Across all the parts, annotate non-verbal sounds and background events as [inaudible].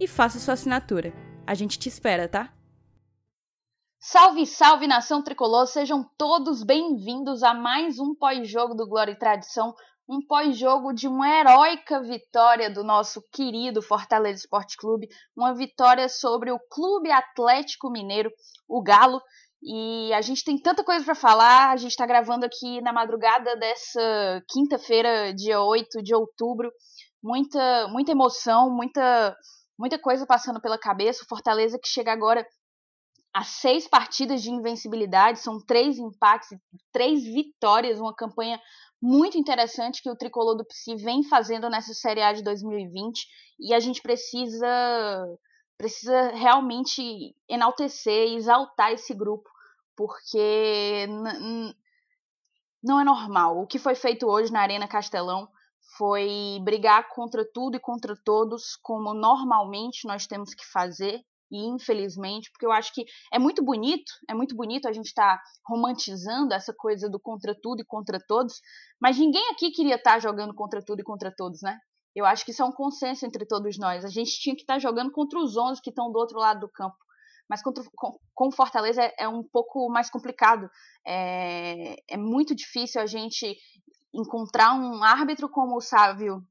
e faça sua assinatura. A gente te espera, tá? Salve, salve nação tricolor, sejam todos bem-vindos a mais um pós-jogo do Glória e Tradição, um pós-jogo de uma heróica vitória do nosso querido Fortaleza Esporte Clube, uma vitória sobre o Clube Atlético Mineiro, o Galo. E a gente tem tanta coisa para falar, a gente está gravando aqui na madrugada dessa quinta-feira, dia 8 de outubro. Muita, muita emoção, muita, muita coisa passando pela cabeça. O Fortaleza que chega agora a seis partidas de invencibilidade, são três empates, três vitórias, uma campanha muito interessante que o tricolor do Psi vem fazendo nessa Série A de 2020 e a gente precisa precisa realmente enaltecer exaltar esse grupo, porque não é normal. O que foi feito hoje na Arena Castelão foi brigar contra tudo e contra todos, como normalmente nós temos que fazer, e infelizmente, porque eu acho que é muito bonito, é muito bonito a gente estar tá romantizando essa coisa do contra tudo e contra todos, mas ninguém aqui queria estar tá jogando contra tudo e contra todos, né? Eu acho que isso é um consenso entre todos nós. A gente tinha que estar tá jogando contra os 11 que estão do outro lado do campo. Mas contra, com, com Fortaleza é, é, um pouco mais complicado. É, é muito difícil a gente encontrar um árbitro como o Sávio,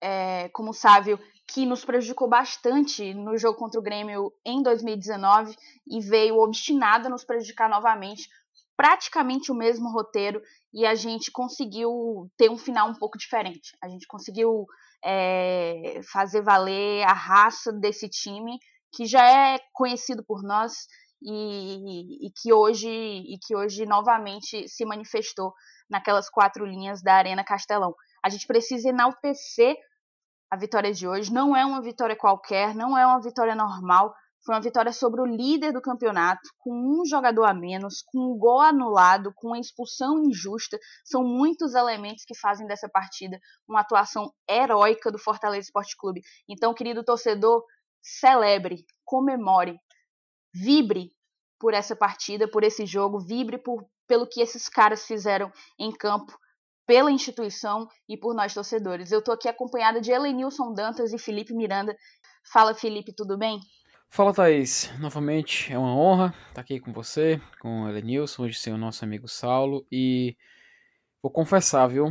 é, como o Sávio que nos prejudicou bastante no jogo contra o Grêmio em 2019 e veio obstinado a nos prejudicar novamente. Praticamente o mesmo roteiro e a gente conseguiu ter um final um pouco diferente. A gente conseguiu é, fazer valer a raça desse time que já é conhecido por nós e, e, que hoje e que hoje novamente se manifestou naquelas quatro linhas da Arena Castelão. A gente precisa enaltecer a vitória de hoje. Não é uma vitória qualquer, não é uma vitória normal. Foi uma vitória sobre o líder do campeonato, com um jogador a menos, com um gol anulado, com uma expulsão injusta. São muitos elementos que fazem dessa partida uma atuação heróica do Fortaleza Esporte Clube. Então, querido torcedor, celebre, comemore, vibre por essa partida, por esse jogo, vibre por, pelo que esses caras fizeram em campo pela instituição e por nós torcedores. Eu estou aqui acompanhada de Helenilson Dantas e Felipe Miranda. Fala, Felipe, tudo bem? Fala, Thaís. Novamente, é uma honra estar aqui com você, com o Helenilson, hoje sem o nosso amigo Saulo. E vou confessar, viu?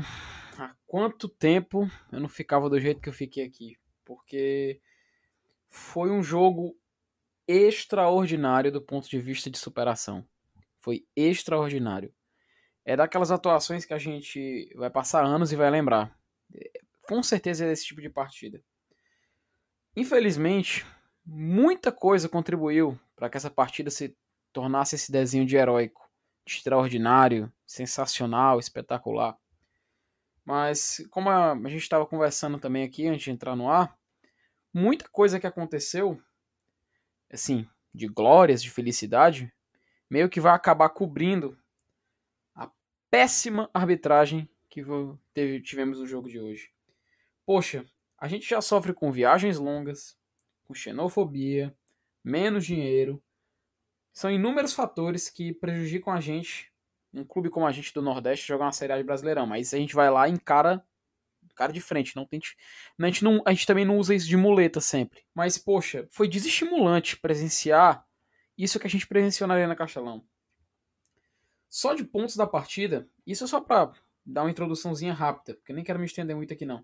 Há quanto tempo eu não ficava do jeito que eu fiquei aqui? Porque foi um jogo extraordinário do ponto de vista de superação. Foi extraordinário é daquelas atuações que a gente vai passar anos e vai lembrar. Com certeza é desse tipo de partida. Infelizmente, muita coisa contribuiu para que essa partida se tornasse esse desenho de heróico, de extraordinário, sensacional, espetacular. Mas, como a gente estava conversando também aqui antes de entrar no ar, muita coisa que aconteceu, assim, de glórias, de felicidade, meio que vai acabar cobrindo péssima arbitragem que tivemos no jogo de hoje. Poxa, a gente já sofre com viagens longas, com xenofobia, menos dinheiro. São inúmeros fatores que prejudicam a gente, um clube como a gente do Nordeste, jogar uma Série A de Brasileirão. Mas a gente vai lá e encara cara de frente. Não tente, a, gente não, a gente também não usa isso de muleta sempre. Mas, poxa, foi desestimulante presenciar isso que a gente presenciou na Arena Castelão. Só de pontos da partida, isso é só para dar uma introduçãozinha rápida, porque nem quero me estender muito aqui não.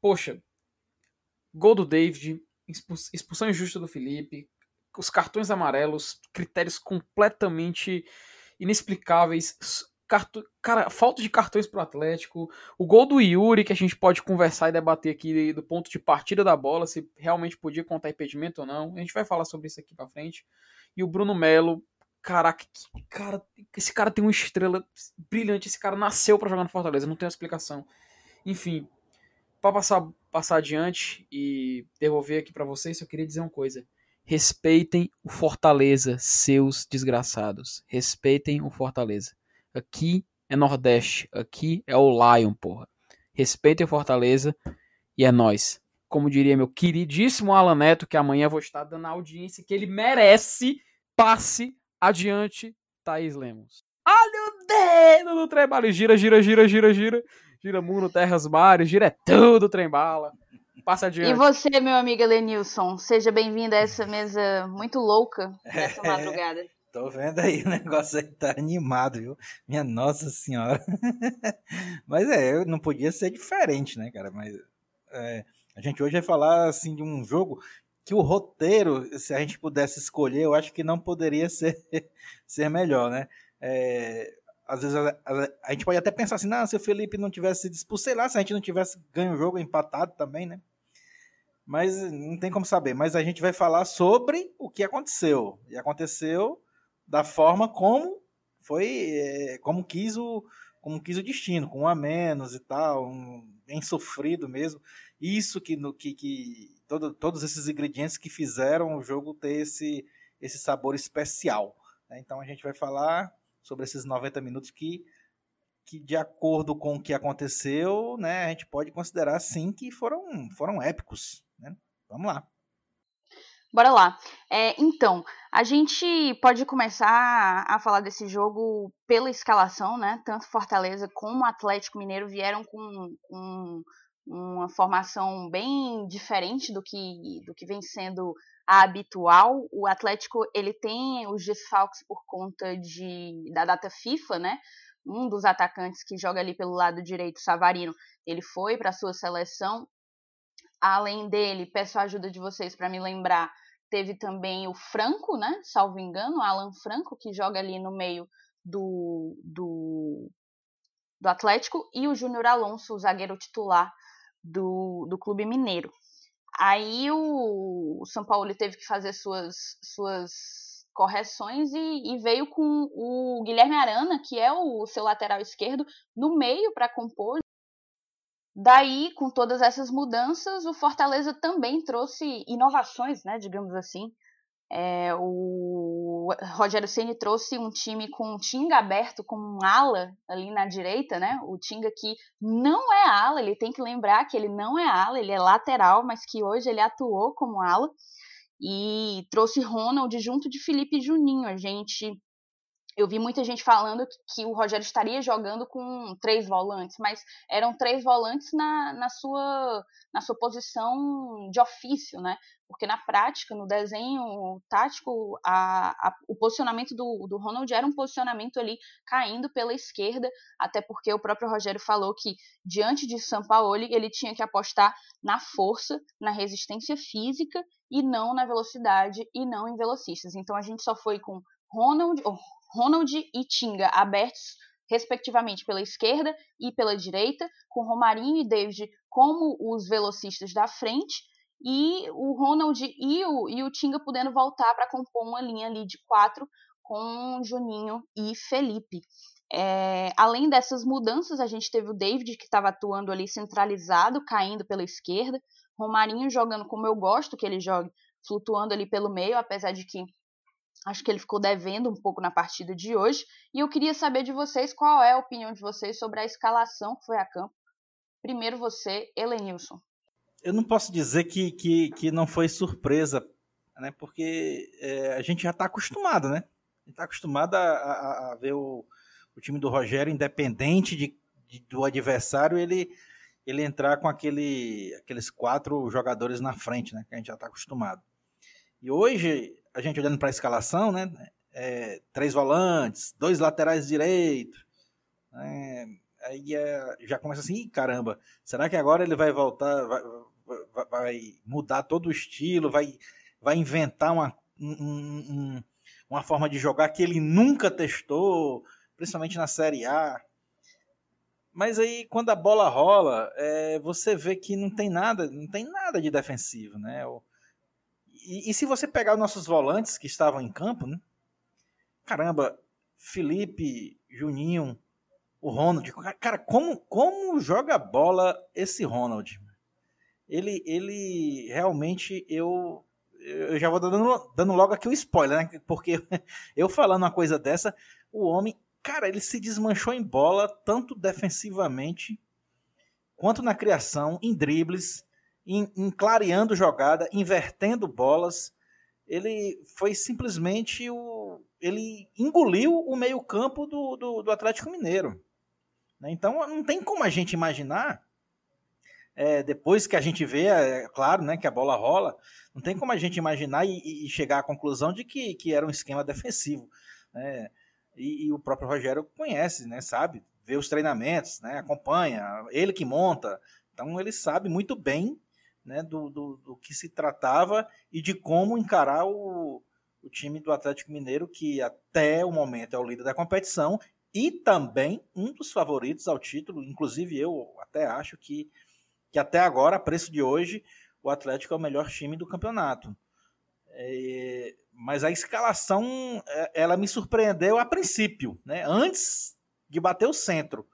Poxa, gol do David, expulsão injusta do Felipe, os cartões amarelos, critérios completamente inexplicáveis, cartu... cara, falta de cartões pro Atlético, o gol do Yuri, que a gente pode conversar e debater aqui do ponto de partida da bola, se realmente podia contar impedimento ou não. A gente vai falar sobre isso aqui pra frente. E o Bruno Melo, caraca, que cara, esse cara tem uma estrela brilhante, esse cara nasceu para jogar no Fortaleza, não tem explicação. Enfim, para passar, passar adiante e devolver aqui para vocês, eu queria dizer uma coisa. Respeitem o Fortaleza, seus desgraçados. Respeitem o Fortaleza. Aqui é Nordeste. Aqui é o Lion, porra. Respeitem o Fortaleza e é nós. Como diria meu queridíssimo Alan Neto, que amanhã vou estar dando a audiência que ele merece. Passe adiante, Thaís Lemos. Olha o dedo do trem Gira, gira, gira, gira, gira. Gira mundo, terras, mares. Gira é tudo trem bala. Passa adiante. E você, meu amigo Lenilson, seja bem-vindo a essa mesa muito louca [laughs] dessa madrugada. Tô vendo aí, [laughs] o negócio aí tá animado, viu? Minha Nossa Senhora. [laughs] Mas é, não podia ser diferente, né, cara? Mas é, a gente hoje vai falar, assim, de um jogo que o roteiro, se a gente pudesse escolher, eu acho que não poderia [laughs] ser, ser melhor, né? É, às vezes a, a, a, gente pode até pensar assim, não, se o Felipe não tivesse expulso, sei lá, se a gente não tivesse ganho o jogo empatado também, né? Mas não tem como saber. Mas a gente vai falar sobre o que aconteceu. E aconteceu da forma como foi, é, como quis o, como quis o destino, com um a menos e tal, um, bem sofrido mesmo. Isso que, no, que, que todo, todos esses ingredientes que fizeram o jogo ter esse, esse sabor especial. Né? Então a gente vai falar sobre esses 90 minutos que, que de acordo com o que aconteceu, né, a gente pode considerar sim que foram, foram épicos. Né? Vamos lá. Bora lá. É, então, a gente pode começar a falar desse jogo pela escalação, né? Tanto Fortaleza como Atlético Mineiro vieram com, uma formação bem diferente do que, do que vem sendo a habitual. O Atlético ele tem os desfalques por conta de, da data FIFA, né? Um dos atacantes que joga ali pelo lado direito, Savarino, ele foi para sua seleção. Além dele, peço a ajuda de vocês para me lembrar Teve também o Franco, né? Salvo engano, Alan Franco, que joga ali no meio do, do, do Atlético, e o Júnior Alonso, o zagueiro titular do, do Clube Mineiro. Aí o, o São Paulo teve que fazer suas, suas correções e, e, veio com o Guilherme Arana, que é o seu lateral esquerdo, no meio para compor Daí, com todas essas mudanças, o Fortaleza também trouxe inovações, né, digamos assim. É, o Rogério Ceni trouxe um time com um Tinga aberto como um ala ali na direita, né? O Tinga que não é ala, ele tem que lembrar que ele não é ala, ele é lateral, mas que hoje ele atuou como ala. E trouxe Ronald junto de Felipe Juninho. A gente eu vi muita gente falando que, que, o Rogério estaria jogando com três volantes, mas eram três volantes na, na, sua, na sua posição de ofício, né? Porque na prática, no desenho tático, a, a, o posicionamento do, do Ronald era um posicionamento ali caindo pela esquerda, até porque o próprio Rogério falou que diante de Sampaoli ele tinha que apostar na força, na resistência física e não na velocidade e não em velocistas. Então a gente só foi com Ronald, oh, Ronald e Tinga abertos respectivamente pela esquerda e pela direita, com Romarinho e David como os velocistas da frente, e o Ronald e o, e o Tinga podendo voltar para compor uma linha ali de quatro com Juninho e Felipe. É, além dessas mudanças, a gente teve o David que estava atuando ali centralizado, caindo pela esquerda, Romarinho jogando como eu gosto que ele jogue, flutuando ali pelo meio, apesar de que Acho que ele ficou devendo um pouco na partida de hoje. E eu queria saber de vocês qual é a opinião de vocês sobre a escalação que foi a campo. Primeiro você, Elenilson. Eu não posso dizer que, que, que não foi surpresa, né? Porque é, a gente já está acostumado, né? está acostumado a, a, a ver o, o, time do Rogério, independente de, de, do adversário, ele, ele entrar com aquele, aqueles quatro jogadores na frente, né? Que a gente já está acostumado. E hoje a gente olhando para a escalação, né? É, três volantes, dois laterais direitos. É, aí é, já começa assim, caramba, será que agora ele vai voltar, vai, vai, vai mudar todo o estilo, vai, vai inventar uma, um, um, uma forma de jogar que ele nunca testou? principalmente na Série A. Mas aí, quando a bola rola, é, você vê que não tem nada, não tem nada de defensivo, né? E, e, se você pegar os nossos volantes que estavam em campo, né? Caramba, Felipe, Juninho, o Ronald. Cara, como, como joga bola esse Ronald? Ele, ele realmente, eu, eu já vou dando, dando logo aqui o spoiler, né? Porque [laughs] eu falando uma coisa dessa, o homem, cara, ele se desmanchou em bola, tanto defensivamente, quanto na criação, em dribles, em, em clareando jogada, invertendo bolas. Ele foi simplesmente o. Ele engoliu o meio-campo do, do, do Atlético Mineiro. Né? Então não tem como a gente imaginar, é, depois que a gente vê, é claro, né, que a bola rola, não tem como a gente imaginar e, e chegar à conclusão de que, que era um esquema defensivo. Né? E, e, o próprio Rogério conhece, né, sabe, vê os treinamentos, né, acompanha, ele que monta, então ele sabe muito bem né, do, do, do que se tratava e de como encarar o, o time do Atlético Mineiro, que até o momento é o líder da competição e também um dos favoritos ao título. Inclusive, eu até acho que, que até agora, a preço de hoje, o Atlético é o melhor time do campeonato. É, mas a escalação é, ela me surpreendeu a princípio, né? antes de bater o centro.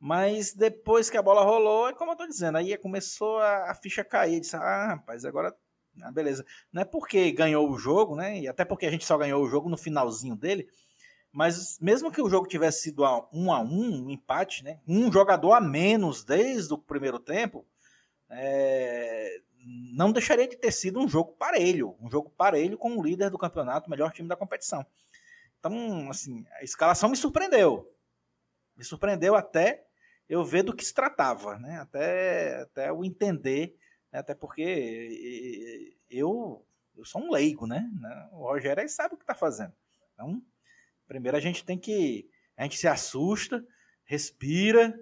Mas depois que a bola rolou, é como eu estou dizendo, aí começou a, a ficha cair. Disse, ah, rapaz, agora ah, beleza. Não é porque ganhou o jogo, né? E até porque a gente só ganhou o jogo no finalzinho dele, mas mesmo que o jogo tivesse sido um a um, um empate, né? Um jogador a menos desde o primeiro tempo, é, não deixaria de ter sido um jogo parelho, um jogo parelho com o líder do campeonato, o melhor time da competição. Então, assim, a escalação me surpreendeu. Me surpreendeu até eu ver do que se tratava, né? Até, até eu entender, né? até porque eu, eu sou um leigo, né? O Rogério aí sabe o que está fazendo. Então, Primeiro a gente tem que. A gente se assusta, respira,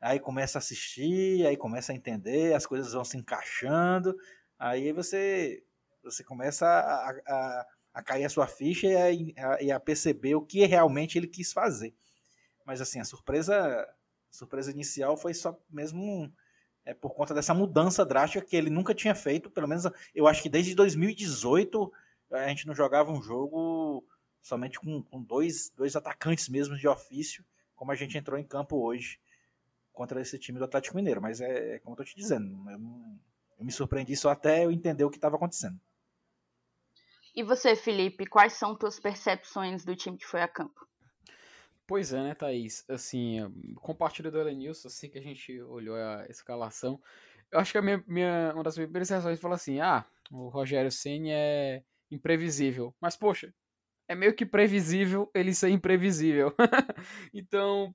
aí começa a assistir, aí começa a entender, as coisas vão se encaixando, aí você, você começa a, a, a cair a sua ficha e a, e a perceber o que realmente ele quis fazer. Mas assim, a surpresa, a surpresa inicial foi só mesmo é, por conta dessa mudança drástica que ele nunca tinha feito, pelo menos eu acho que desde 2018 a gente não jogava um jogo somente com, com dois, dois atacantes mesmo de ofício, como a gente entrou em campo hoje contra esse time do Atlético Mineiro. Mas é, é como eu tô te dizendo, eu, eu me surpreendi só até eu entender o que estava acontecendo. E você, Felipe, quais são tuas percepções do time que foi a campo? Pois é, né, Thaís? Assim, compartilho do Elenilson, assim que a gente olhou a escalação, eu acho que a minha, minha uma das primeiras reações foi assim, ah, o Rogério Senna é imprevisível. Mas, poxa, é meio que previsível ele ser imprevisível. [laughs] então,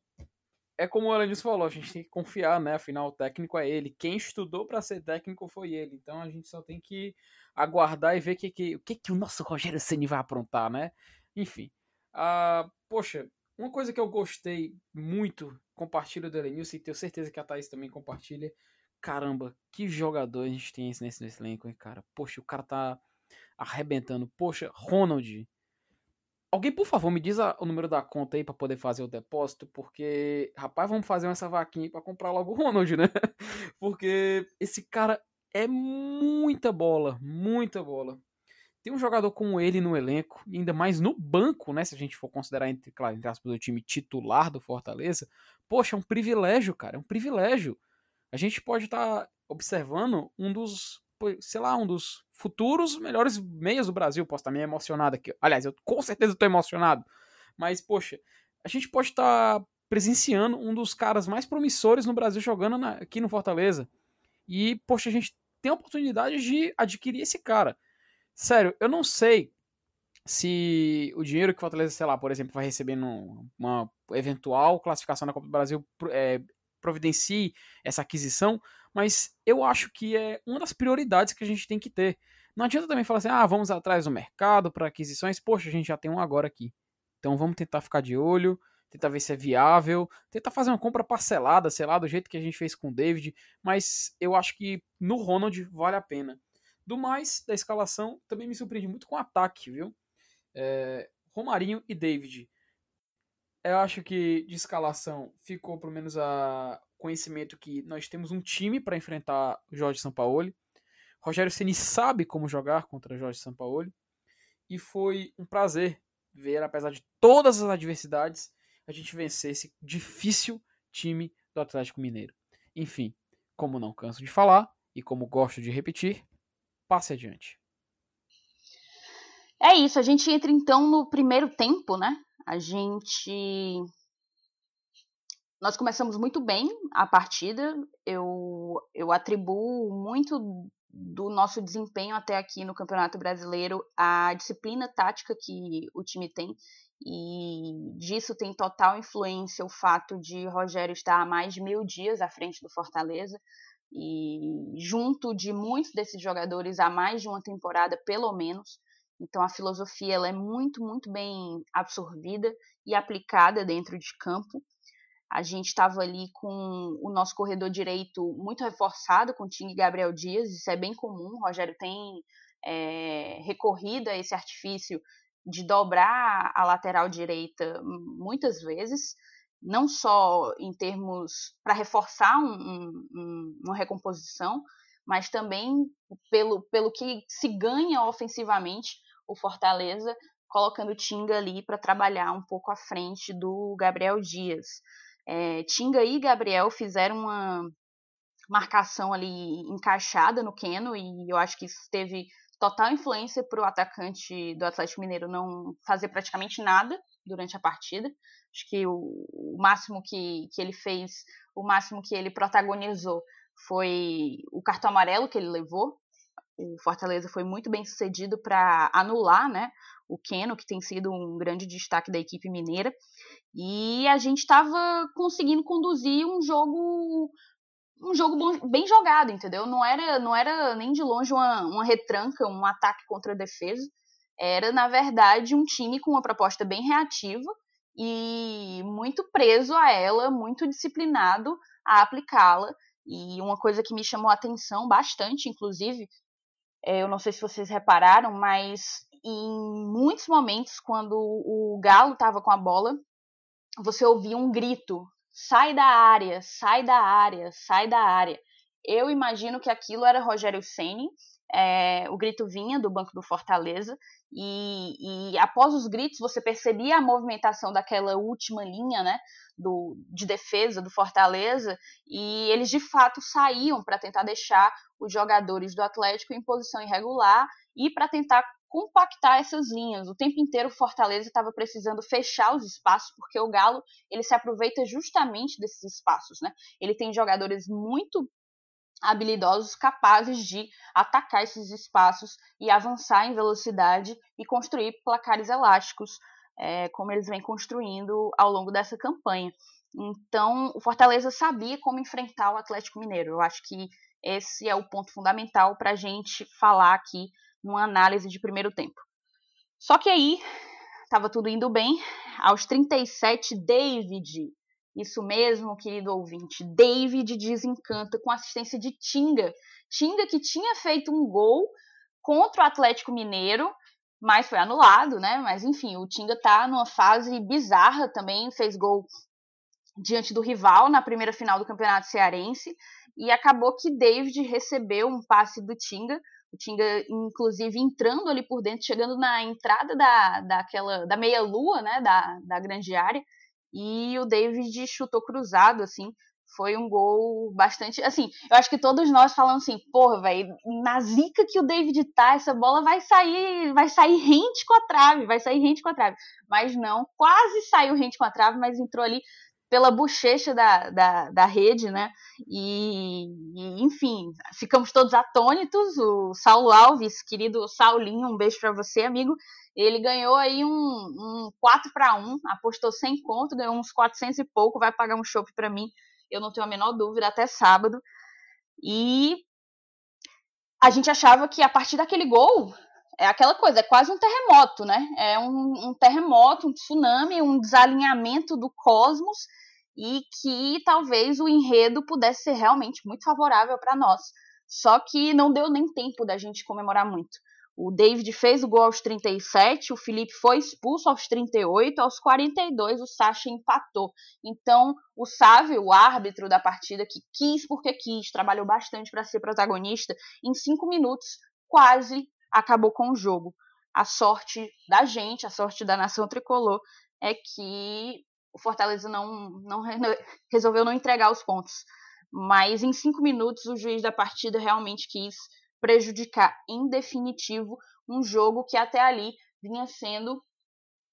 é como o Alanis falou, a gente tem que confiar, né? Afinal, o técnico é ele. Quem estudou para ser técnico foi ele. Então a gente só tem que aguardar e ver que, que, o que, que o nosso Rogério Ceni vai aprontar, né? Enfim. Uh, poxa, uma coisa que eu gostei muito, compartilho do Elenilson e tenho certeza que a Thaís também compartilha. Caramba, que jogador a gente tem nesse, nesse elenco, hein, cara? Poxa, o cara tá arrebentando. Poxa, Ronald, Alguém, por favor, me diz a, o número da conta aí para poder fazer o depósito, porque, rapaz, vamos fazer essa vaquinha para comprar logo o Ronald, né? [laughs] Porque esse cara é muita bola, muita bola. Tem um jogador como ele no elenco, ainda mais no banco, né? Se a gente for considerar, entre, claro, entre aspas, o time titular do Fortaleza. Poxa, é um privilégio, cara, é um privilégio. A gente pode estar tá observando um dos, sei lá, um dos futuros melhores meias do Brasil. Posso estar meio emocionado aqui. Aliás, eu com certeza estou emocionado. Mas, poxa, a gente pode estar presenciando um dos caras mais promissores no Brasil jogando na, aqui no Fortaleza. E, poxa, a gente tem a oportunidade de adquirir esse cara. Sério, eu não sei se o dinheiro que o Fortaleza, sei lá, por exemplo, vai receber numa eventual classificação na Copa do Brasil é, providencie essa aquisição, mas eu acho que é uma das prioridades que a gente tem que ter. Não adianta também falar assim, ah, vamos atrás do mercado para aquisições, poxa, a gente já tem um agora aqui. Então vamos tentar ficar de olho, tentar ver se é viável, tentar fazer uma compra parcelada, sei lá, do jeito que a gente fez com o David, mas eu acho que no Ronald vale a pena. Do mais, da escalação, também me surpreendi muito com o ataque, viu? É, Romarinho e David. Eu acho que de escalação ficou pelo menos a conhecimento que nós temos um time para enfrentar o Jorge Sampaoli. Rogério Ceni sabe como jogar contra Jorge Sampaoli e foi um prazer ver, apesar de todas as adversidades, a gente vencer esse difícil time do Atlético Mineiro. Enfim, como não canso de falar e como gosto de repetir, passe adiante. É isso, a gente entra então no primeiro tempo, né? A gente. Nós começamos muito bem a partida. Eu, eu atribuo muito do nosso desempenho até aqui no Campeonato Brasileiro à disciplina tática que o time tem. E disso tem total influência o fato de Rogério estar há mais de mil dias à frente do Fortaleza e junto de muitos desses jogadores há mais de uma temporada, pelo menos. Então a filosofia ela é muito, muito bem absorvida e aplicada dentro de campo. A gente estava ali com o nosso corredor direito muito reforçado com o Ting Gabriel Dias, isso é bem comum. O Rogério tem é, recorrido a esse artifício de dobrar a lateral direita muitas vezes, não só em termos para reforçar um, um, uma recomposição, mas também pelo, pelo que se ganha ofensivamente o Fortaleza, colocando Tinga ali para trabalhar um pouco à frente do Gabriel Dias. É, Tinga e Gabriel fizeram uma marcação ali encaixada no Keno e eu acho que isso teve total influência para o atacante do Atlético Mineiro não fazer praticamente nada durante a partida. Acho que o, o máximo que, que ele fez, o máximo que ele protagonizou foi o cartão amarelo que ele levou. O Fortaleza foi muito bem sucedido para anular né, o Keno, que tem sido um grande destaque da equipe mineira. E a gente estava conseguindo conduzir um jogo um jogo bem jogado, entendeu? Não era, não era nem de longe uma, uma retranca, um ataque contra a defesa. Era, na verdade, um time com uma proposta bem reativa e muito preso a ela, muito disciplinado a aplicá-la. E uma coisa que me chamou a atenção bastante, inclusive, é, eu não sei se vocês repararam, mas em muitos momentos, quando o Galo estava com a bola, você ouvia um grito sai da área, sai da área, sai da área. Eu imagino que aquilo era Rogério Ceni. É, o grito vinha do banco do Fortaleza e, e, após os gritos você percebia a movimentação daquela última linha, né, do, de defesa do Fortaleza e eles de fato saíam para tentar deixar os jogadores do Atlético em posição irregular e para tentar compactar essas linhas. O tempo inteiro o Fortaleza estava precisando fechar os espaços, porque o Galo ele se aproveita justamente desses espaços. Né? Ele tem jogadores muito habilidosos capazes de atacar esses espaços e avançar em velocidade e construir placares elásticos, é, como eles vêm construindo ao longo dessa campanha. Então, o Fortaleza sabia como enfrentar o Atlético Mineiro. Eu acho que esse é o ponto fundamental para a gente falar aqui numa análise de primeiro tempo. Só que aí estava tudo indo bem. Aos 37, David, isso mesmo, querido ouvinte, David desencanta com assistência de Tinga. Tinga que tinha feito um gol contra o Atlético Mineiro, mas foi anulado, né? Mas enfim, o Tinga tá numa fase bizarra também, fez gol diante do rival na primeira final do Campeonato Cearense e acabou que David recebeu um passe do Tinga o Tinga, inclusive, entrando ali por dentro, chegando na entrada da, daquela, da meia-lua, né, da, da grande área, e o David chutou cruzado, assim, foi um gol bastante. Assim, eu acho que todos nós falamos assim, porra, velho, na zica que o David tá, essa bola vai sair, vai sair rente com a trave, vai sair rente com a trave. Mas não, quase saiu rente com a trave, mas entrou ali pela bochecha da, da, da rede, né? E, e, enfim, ficamos todos atônitos. O Saulo Alves, querido Saulinho, um beijo para você, amigo. Ele ganhou aí um, um 4 para 1, apostou 100 conto, ganhou uns 400 e pouco, vai pagar um chopp para mim, eu não tenho a menor dúvida, até sábado. E a gente achava que a partir daquele gol, é aquela coisa, é quase um terremoto, né? É um, um terremoto, um tsunami, um desalinhamento do cosmos e que talvez o enredo pudesse ser realmente muito favorável para nós. Só que não deu nem tempo da gente comemorar muito. O David fez o gol aos 37, o Felipe foi expulso aos 38, aos 42 o Sacha empatou. Então, o Sávio, o árbitro da partida, que quis porque quis, trabalhou bastante para ser protagonista, em cinco minutos quase acabou com o jogo. A sorte da gente, a sorte da nação tricolor, é que o Fortaleza não, não resolveu não entregar os pontos. Mas em cinco minutos o juiz da partida realmente quis prejudicar em definitivo um jogo que até ali vinha sendo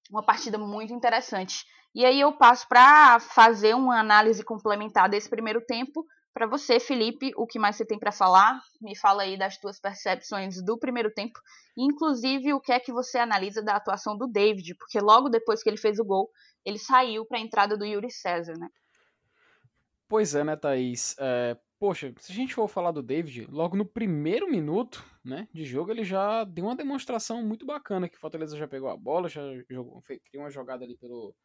uma partida muito interessante. E aí eu passo para fazer uma análise complementar desse primeiro tempo. Para você, Felipe, o que mais você tem para falar? Me fala aí das tuas percepções do primeiro tempo, inclusive o que é que você analisa da atuação do David, porque logo depois que ele fez o gol, ele saiu para a entrada do Yuri César, né? Pois é, né, Thaís? É, poxa, se a gente for falar do David, logo no primeiro minuto né, de jogo, ele já deu uma demonstração muito bacana que o Fortaleza já pegou a bola, já jogou, fez, criou uma jogada ali pelo,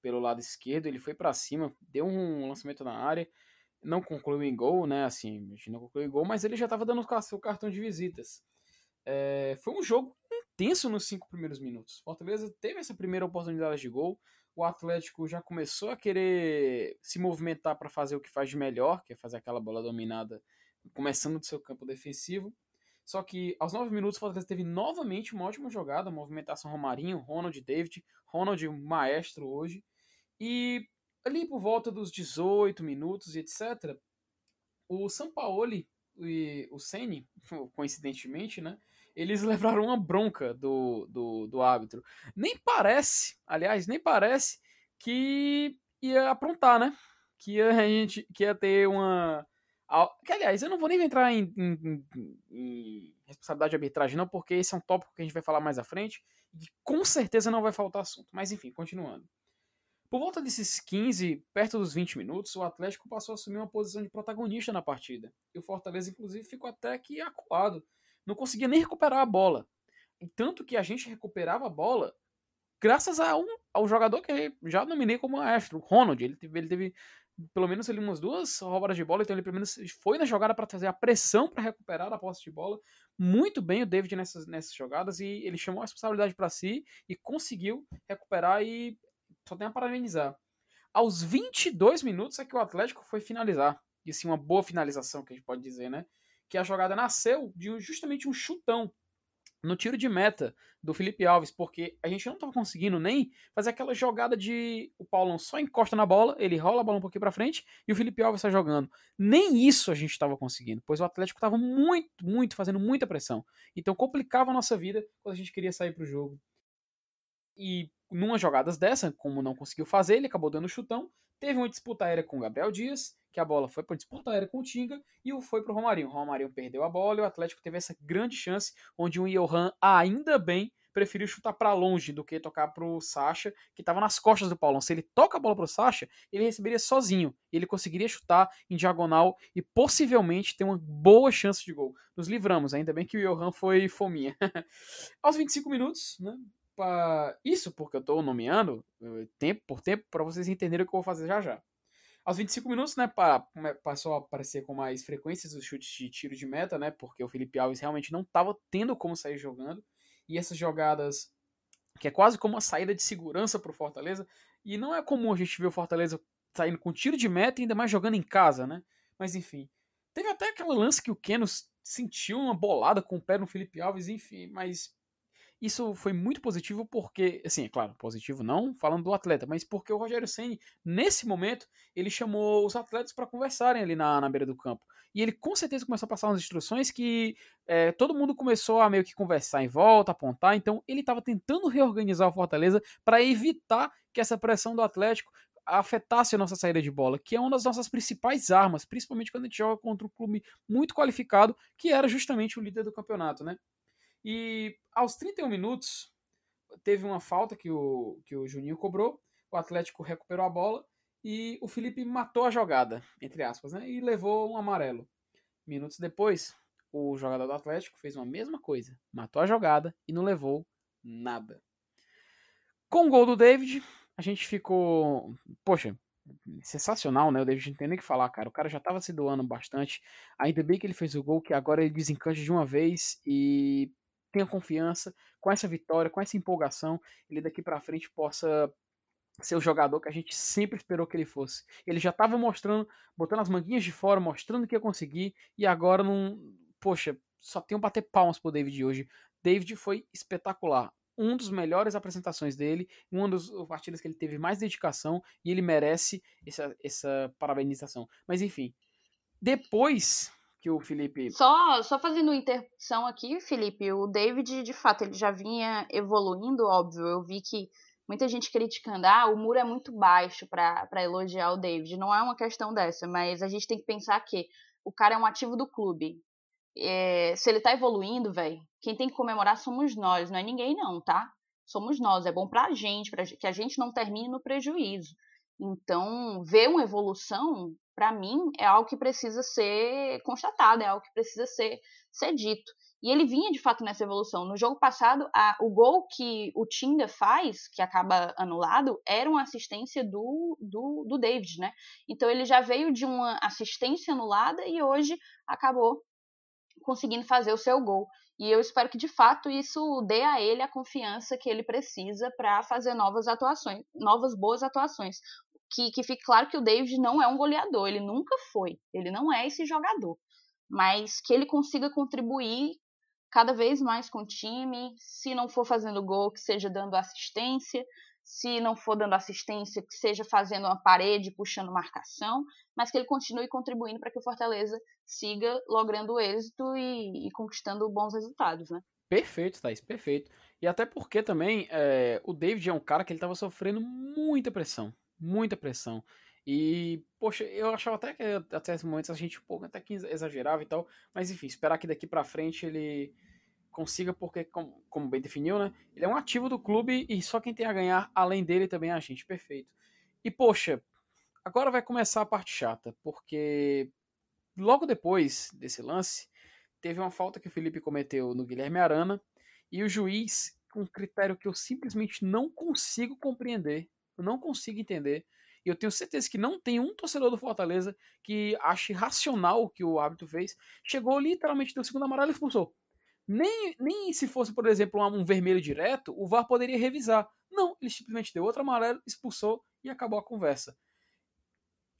pelo lado esquerdo, ele foi para cima, deu um lançamento na área, não concluiu em gol, né, assim, a gente não concluiu em gol, mas ele já estava dando o seu cartão de visitas. É, foi um jogo intenso nos cinco primeiros minutos. Fortaleza teve essa primeira oportunidade de gol, o Atlético já começou a querer se movimentar para fazer o que faz de melhor, que é fazer aquela bola dominada, começando do seu campo defensivo. Só que aos 9 minutos o Fortaleza teve novamente uma ótima jogada, movimentação Romarinho, Ronald David, Ronald maestro hoje. E ali por volta dos 18 minutos e etc, o Sampaoli e o Ceni, [laughs] coincidentemente, né, eles [laughs] levaram uma bronca do, do, do árbitro. Nem parece, aliás, nem parece que ia aprontar, né? Que ia, a gente, que ia ter uma. Que, aliás, eu não vou nem entrar em, em, em, responsabilidade de arbitragem, não, porque esse é um tópico que a gente vai falar mais à frente e com certeza não vai faltar assunto. Mas enfim, continuando. Por volta desses 15, perto dos 20 minutos, o Atlético passou a assumir uma posição de protagonista na partida. E o Fortaleza, inclusive, ficou até que acuado não conseguia nem recuperar a bola. E tanto que a gente recuperava a bola graças a um, ao jogador que já nominei como maestro, o Ronald. Ele teve, ele teve pelo menos ali umas duas roubadas de bola, então ele pelo menos foi na jogada para trazer a pressão para recuperar a posse de bola. Muito bem o David nessas, nessas jogadas e ele chamou a responsabilidade para si e conseguiu recuperar e só tem a parabenizar. Aos 22 minutos é que o Atlético foi finalizar. E assim, uma boa finalização que a gente pode dizer, né? que a jogada nasceu de justamente um chutão no tiro de meta do Felipe Alves, porque a gente não estava conseguindo nem fazer aquela jogada de o Paulão só encosta na bola, ele rola a bola um pouquinho para frente e o Felipe Alves está jogando. Nem isso a gente estava conseguindo, pois o Atlético estava muito, muito fazendo muita pressão. Então complicava a nossa vida quando a gente queria sair para o jogo. E numa jogadas dessa, como não conseguiu fazer, ele acabou dando chutão. Teve uma disputa aérea com o Gabriel Dias, que a bola foi para disputa aérea com o Tinga e foi para o Romarinho. O Romarinho perdeu a bola e o Atlético teve essa grande chance, onde o Johan, ainda bem, preferiu chutar para longe do que tocar para o Sacha, que estava nas costas do Paulão. Se ele toca a bola para o Sacha, ele receberia sozinho. Ele conseguiria chutar em diagonal e possivelmente ter uma boa chance de gol. Nos livramos, ainda bem que o Johan foi fominha. [laughs] Aos 25 minutos, né? Pra... Isso porque eu estou nomeando eh, tempo por tempo para vocês entenderem o que eu vou fazer já já. Aos 25 minutos, né, passou a aparecer com mais frequências os chutes de tiro de meta, né, porque o Felipe Alves realmente não estava tendo como sair jogando. E essas jogadas, que é quase como uma saída de segurança para Fortaleza, e não é comum a gente ver o Fortaleza saindo com tiro de meta e ainda mais jogando em casa, né? Mas enfim. Teve até aquele lance que o Keno sentiu uma bolada com o pé no Felipe Alves, enfim, mas isso foi muito positivo porque, assim, é claro, positivo não falando do atleta, mas porque o Rogério Ceni nesse momento, ele chamou os atletas para conversarem ali na, na beira do campo. E ele com certeza começou a passar umas instruções que é, todo mundo começou a meio que conversar em volta, apontar. Então ele estava tentando reorganizar o Fortaleza para evitar que essa pressão do Atlético afetasse a nossa saída de bola, que é uma das nossas principais armas, principalmente quando a gente joga contra um clube muito qualificado, que era justamente o líder do campeonato, né? E aos 31 minutos, teve uma falta que o, que o Juninho cobrou, o Atlético recuperou a bola e o Felipe matou a jogada, entre aspas, né? E levou um amarelo. Minutos depois, o jogador do Atlético fez uma mesma coisa, matou a jogada e não levou nada. Com o gol do David, a gente ficou. Poxa, sensacional, né? O David não tem nem o que falar, cara. O cara já tava se doando bastante. Ainda bem que ele fez o gol, que agora ele desencante de uma vez e tenha confiança com essa vitória, com essa empolgação, ele daqui para frente possa ser o jogador que a gente sempre esperou que ele fosse. Ele já estava mostrando, botando as manguinhas de fora, mostrando que ia conseguir, e agora não. Poxa, só tenho bater palmas pro David hoje. David foi espetacular. Um dos melhores apresentações dele, uma das partidas que ele teve mais dedicação, e ele merece essa, essa parabenização. Mas enfim, depois que o Felipe. Só, só fazendo interrupção aqui, Felipe, o David, de fato, ele já vinha evoluindo, óbvio. Eu vi que muita gente criticando, ah, o muro é muito baixo para elogiar o David. Não é uma questão dessa, mas a gente tem que pensar que o cara é um ativo do clube. É, se ele tá evoluindo, velho, quem tem que comemorar somos nós, não é ninguém não, tá? Somos nós, é bom pra gente, pra que a gente não termine no prejuízo. Então, ver uma evolução, para mim, é algo que precisa ser constatado, é algo que precisa ser, ser dito. E ele vinha de fato nessa evolução. No jogo passado, a, o gol que o Tinga faz, que acaba anulado, era uma assistência do, do, do David, né? Então ele já veio de uma assistência anulada e hoje acabou conseguindo fazer o seu gol. E eu espero que de fato isso dê a ele a confiança que ele precisa para fazer novas atuações, novas boas atuações. Que, que fique claro que o David não é um goleador, ele nunca foi, ele não é esse jogador. Mas que ele consiga contribuir cada vez mais com o time. Se não for fazendo gol, que seja dando assistência. Se não for dando assistência, que seja fazendo uma parede, puxando marcação. Mas que ele continue contribuindo para que o Fortaleza siga logrando êxito e, e, conquistando bons resultados, né? Perfeito, Thaís, perfeito. E até porque também é, o David é um cara que ele estava sofrendo muita pressão. Muita pressão. E, poxa, eu achava até que até esse momento a gente um até que exagerava e tal, mas enfim, esperar que daqui para frente ele consiga, porque, como, como, bem definiu, né? Ele é um ativo do clube e só quem tem a ganhar, além dele, também é a gente. Perfeito. E, poxa, agora vai começar a parte chata, porque logo depois desse lance, teve uma falta que o Felipe cometeu no Guilherme Arana e o juiz, com um critério que eu simplesmente não consigo compreender, eu não consigo entender, e eu tenho certeza que não tem um torcedor do Fortaleza que ache racional o que o árbitro fez. Chegou literalmente, deu segundo amarelo e expulsou. Nem, nem se fosse, por exemplo, um vermelho direto, o VAR poderia revisar. Não, ele simplesmente deu outro amarelo, expulsou e acabou a conversa.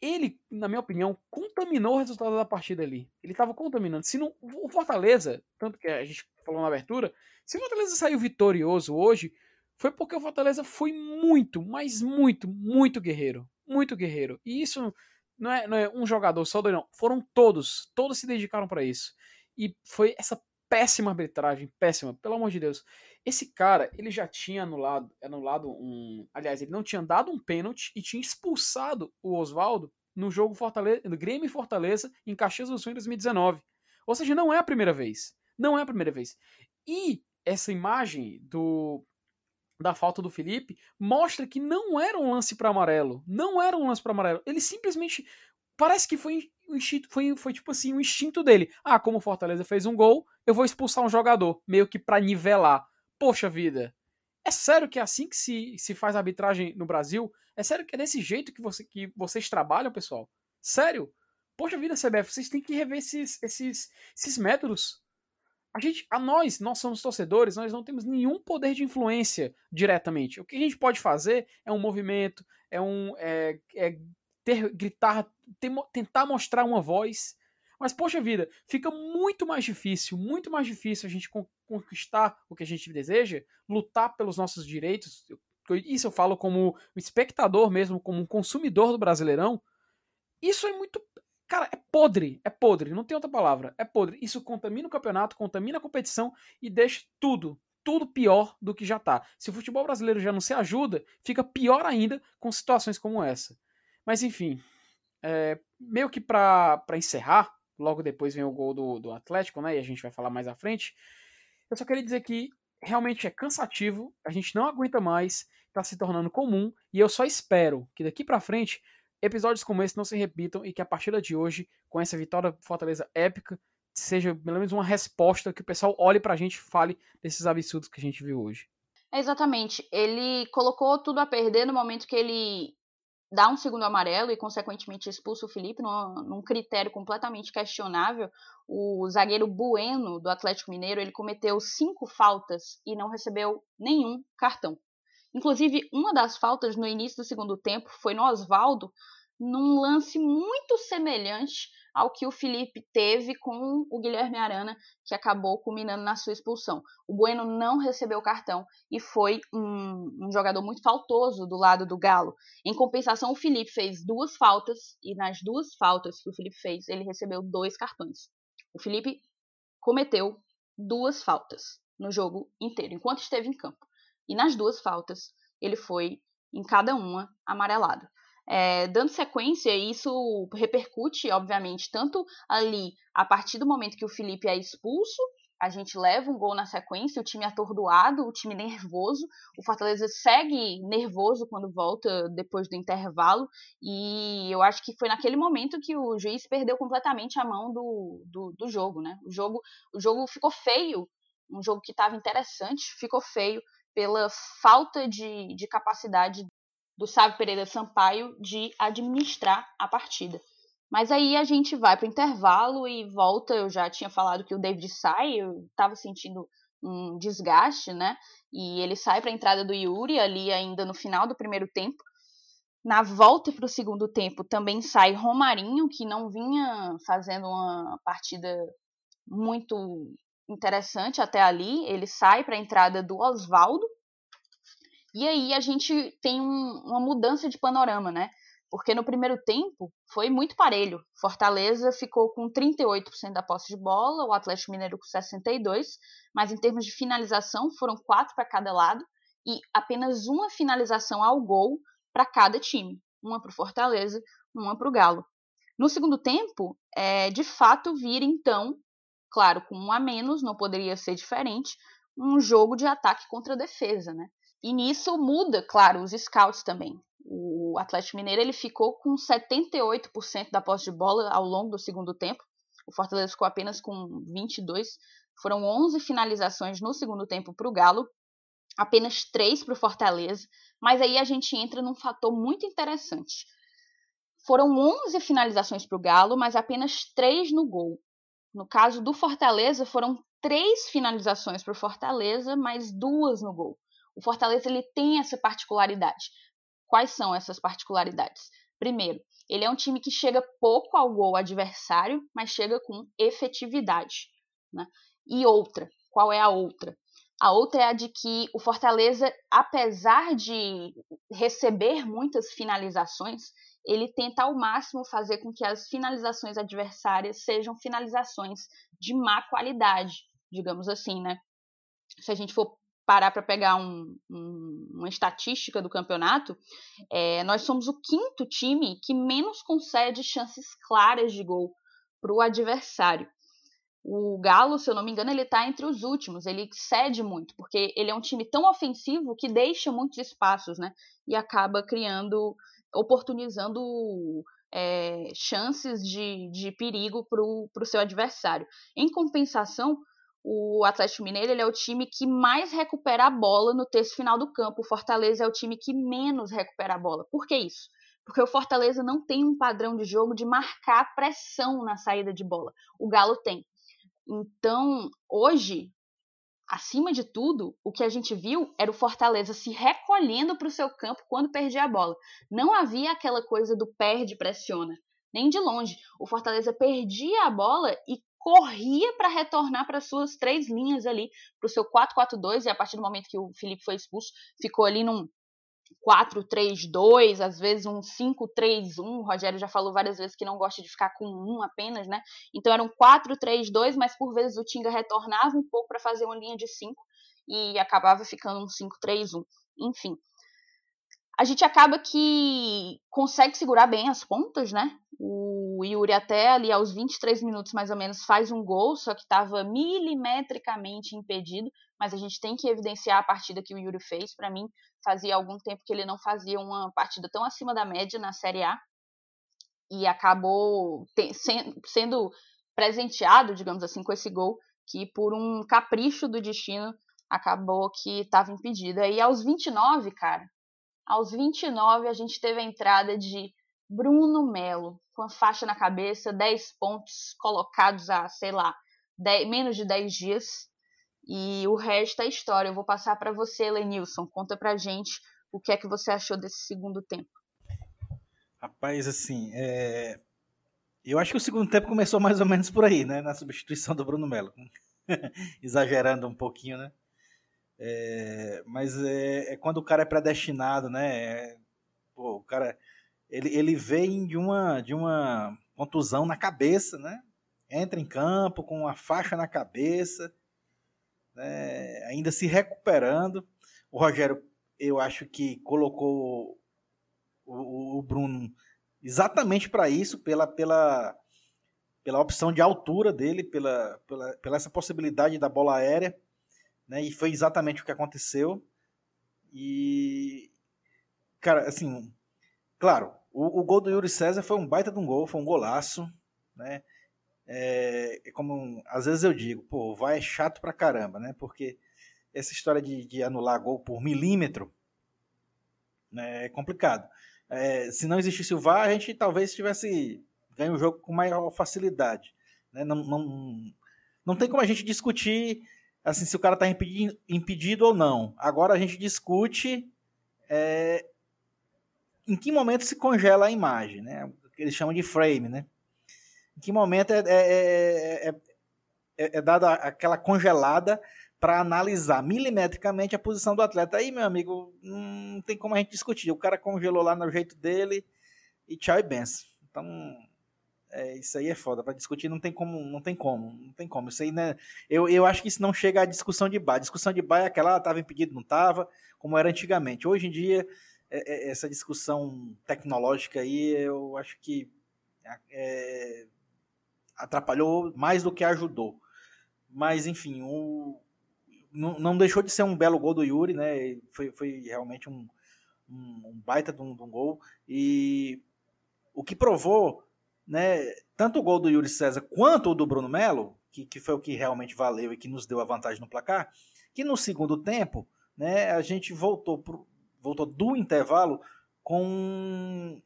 Ele, na minha opinião, contaminou o resultado da partida ali. Ele estava contaminando. Se não, o Fortaleza, tanto que a gente falou na abertura, se o Fortaleza saiu vitorioso hoje, foi porque o Fortaleza foi muito, mas muito, muito guerreiro muito guerreiro. E isso não é, não é um jogador só, não. Foram todos. Todos se dedicaram para isso. E foi essa péssima arbitragem, péssima, pelo amor de Deus. Esse cara, ele já tinha anulado, anulado um. Aliás, ele não tinha dado um pênalti e tinha expulsado o Oswaldo no jogo Fortaleza, no Grêmio Fortaleza em Caxias do Sul em 2019. Ou seja, não é a primeira vez. Não é a primeira vez. E essa imagem do da falta do Felipe mostra que não era um lance para amarelo. Não era um lance para amarelo. Ele simplesmente parece que foi um instinto, foi, foi tipo assim, um instinto dele. Ah, como o Fortaleza fez um gol, eu vou expulsar um jogador, meio que para nivelar. Poxa vida. É sério que é assim que se, se faz arbitragem no Brasil? É sério que é desse jeito que, você, que vocês trabalham, pessoal? Sério? Poxa vida, CBF, vocês têm que rever esses, esses, esses métodos. A gente, a nós, nós somos torcedores, nós não temos nenhum poder de influência diretamente. O que a gente pode fazer é um movimento, é um é, é ter, gritar, ter, tentar mostrar uma voz. Mas poxa vida, fica muito mais difícil, muito mais difícil a gente conquistar o que a gente deseja, lutar pelos nossos direitos. Isso eu falo como espectador mesmo, como um consumidor do Brasileirão. Isso é muito Cara, é podre, é podre, não tem outra palavra. É podre. Isso contamina o campeonato, contamina a competição e deixa tudo, tudo pior do que já tá. Se o futebol brasileiro já não se ajuda, fica pior ainda com situações como essa. Mas enfim, é, meio que para encerrar, logo depois vem o gol do, do Atlético, né? E a gente vai falar mais à frente. Eu só queria dizer que realmente é cansativo, a gente não aguenta mais, tá se tornando comum, e eu só espero que daqui para frente episódios como esse não se repitam e que a partir de hoje, com essa vitória Fortaleza épica, seja pelo menos uma resposta que o pessoal olhe pra gente e fale desses absurdos que a gente viu hoje. É exatamente. Ele colocou tudo a perder no momento que ele dá um segundo amarelo e, consequentemente, expulsa o Felipe num, num, critério completamente questionável. O zagueiro Bueno, do Atlético Mineiro, ele cometeu cinco faltas e não recebeu nenhum cartão. Inclusive, uma das faltas no início do segundo tempo foi no Oswaldo, num lance muito semelhante ao que o Felipe teve com o Guilherme Arana, que acabou culminando na sua expulsão. O Bueno não recebeu cartão e foi um, um, jogador muito faltoso do lado do Galo. Em compensação, o Felipe fez duas faltas e nas duas faltas que o Felipe fez, ele recebeu dois cartões. O Felipe cometeu duas faltas no jogo inteiro, enquanto esteve em campo. E nas duas faltas, ele foi, em cada uma, amarelado. É, dando sequência, isso repercute, obviamente, tanto ali a partir do momento que o Felipe é expulso, a gente leva um gol na sequência, o time atordoado, o time nervoso, o Fortaleza segue nervoso quando volta depois do intervalo, e eu acho que foi naquele momento que o juiz perdeu completamente a mão do, do, do jogo, né? O jogo, o jogo ficou feio, um jogo que estava interessante, ficou feio pela falta de, de capacidade do Sávio Pereira Sampaio de administrar a partida. Mas aí a gente vai para o intervalo e volta. Eu já tinha falado que o David sai, eu estava sentindo um desgaste, né? E ele sai para a entrada do Yuri ali ainda no final do primeiro tempo. Na volta para o segundo tempo também sai Romarinho, que não vinha fazendo uma partida muito interessante até ali. Ele sai para a entrada do Oswaldo, e aí a gente tem um, uma mudança de panorama, né? Porque no primeiro tempo foi muito parelho. Fortaleza ficou com 38% da posse de bola, o Atlético Mineiro com 62%, mas em termos de finalização foram quatro para cada lado e apenas uma finalização ao gol para cada time. Uma para o Fortaleza, uma para o Galo. No segundo tempo, é, de fato, vira então, claro, com um a menos, não poderia ser diferente, um jogo de ataque contra defesa, né? E nisso muda, claro, os scouts também. O Atlético Mineiro ele ficou com 78% da posse de bola ao longo do segundo tempo. O Fortaleza ficou apenas com 22. Foram 11 finalizações no segundo tempo para o Galo, apenas 3 para o Fortaleza. Mas aí a gente entra num fator muito interessante. Foram 11 finalizações para o Galo, mas apenas 3 no gol. No caso do Fortaleza, foram 3 finalizações para o Fortaleza, mais duas no gol. O Fortaleza ele tem essa particularidade. Quais são essas particularidades? Primeiro, ele é um time que chega pouco ao gol adversário, mas chega com efetividade. Né? E outra, qual é a outra? A outra é a de que o Fortaleza, apesar de receber muitas finalizações, ele tenta ao máximo fazer com que as finalizações adversárias sejam finalizações de má qualidade, digamos assim, né? Se a gente for parar para pegar um, um, uma estatística do campeonato, é, nós somos o quinto time que menos concede chances claras de gol para o adversário. O Galo, se eu não me engano, ele está entre os últimos. Ele cede muito, porque ele é um time tão ofensivo que deixa muitos espaços, né? E acaba criando, oportunizando é, chances de, de perigo para o seu adversário. Em compensação, o Atlético Mineiro ele é o time que mais recupera a bola no terço final do campo. O Fortaleza é o time que menos recupera a bola. Por que isso? Porque o Fortaleza não tem um padrão de jogo de marcar pressão na saída de bola. O Galo tem. Então, hoje, acima de tudo, o que a gente viu era o Fortaleza se recolhendo para o seu campo quando perdia a bola. Não havia aquela coisa do perde, pressiona. Nem de longe. O Fortaleza perdia a bola e corria para retornar para suas três linhas ali, para o seu 4-4-2, e a partir do momento que o Felipe foi expulso, ficou ali num 4-3-2, às vezes um 5-3-1. O Rogério já falou várias vezes que não gosta de ficar com um apenas, né? Então era um 4-3-2, mas por vezes o Tinga retornava um pouco para fazer uma linha de 5 e acabava ficando um 5-3-1. Enfim, a gente acaba que consegue segurar bem as pontas, né? O Yuri até ali aos 23 minutos mais ou menos faz um gol, só que estava milimetricamente impedido, mas a gente tem que evidenciar a partida que o Yuri fez. Para mim, fazia algum tempo que ele não fazia uma partida tão acima da média na Série A e acabou sendo presenteado, digamos assim, com esse gol que por um capricho do destino acabou que estava impedido. E aos 29, cara, Aos 29, a gente teve a entrada de Bruno Melo, com a faixa na cabeça, 10 pontos colocados a, sei lá, 10, menos de 10 dias. E o resto é história. Eu vou passar para você, Lenilson. Conta pra gente o que é que você achou desse segundo tempo. Rapaz, assim, é... eu acho que o segundo tempo começou mais ou menos por aí, né? Na substituição do Bruno Melo. [laughs] Exagerando um pouquinho, né? É... Mas é... é, quando o cara é predestinado, né? É... Pô, o cara ele, ele vem de uma, de uma contusão na cabeça, né? Entra em campo com uma faixa na cabeça, né? ainda se recuperando. O Rogério, eu acho que colocou o, o Bruno exatamente para isso, pela, pela, pela opção de altura dele, pela, pela, pela essa possibilidade da bola aérea, né? E foi exatamente o que aconteceu. E, cara, assim, claro, o, o, gol do Yuri César foi um baita de um gol, foi um golaço, né? É, é, como às vezes eu digo, pô, o VAR é chato pra caramba, né? Porque essa história de, de anular gol por milímetro né, é complicado. É, se não existisse o VAR, a gente talvez tivesse ganho o jogo com maior facilidade. Né? Não, não, não tem como a gente discutir assim se o cara está impedido, impedido ou não. Agora a gente discute é, em que momento se congela a imagem, né? O que eles chamam de frame, né? Em que momento é, é, é, é dada aquela congelada para analisar milimetricamente a posição do atleta. Aí, meu amigo, não tem como a gente discutir. O cara congelou lá no jeito dele e tchau e benção. Então, é, isso aí é foda. Para discutir não tem como, não tem como, não tem como. Isso aí, né? Eu, eu acho que isso não chega à discussão de bar. A discussão de bar é aquela, estava impedido, não estava, como era antigamente. Hoje em dia, é, é, essa discussão tecnológica aí, eu acho que é, atrapalhou mais do que ajudou. Mas, enfim, o, não, não, deixou de ser um belo gol do Yuri, né? Foi, foi realmente um, um, um baita de um, de um, gol. E o que provou, né, tanto o gol do Yuri César quanto o do Bruno Melo, que, que foi o que realmente valeu e que nos deu a vantagem no placar, que no segundo tempo, né, a gente voltou pro, voltou do intervalo com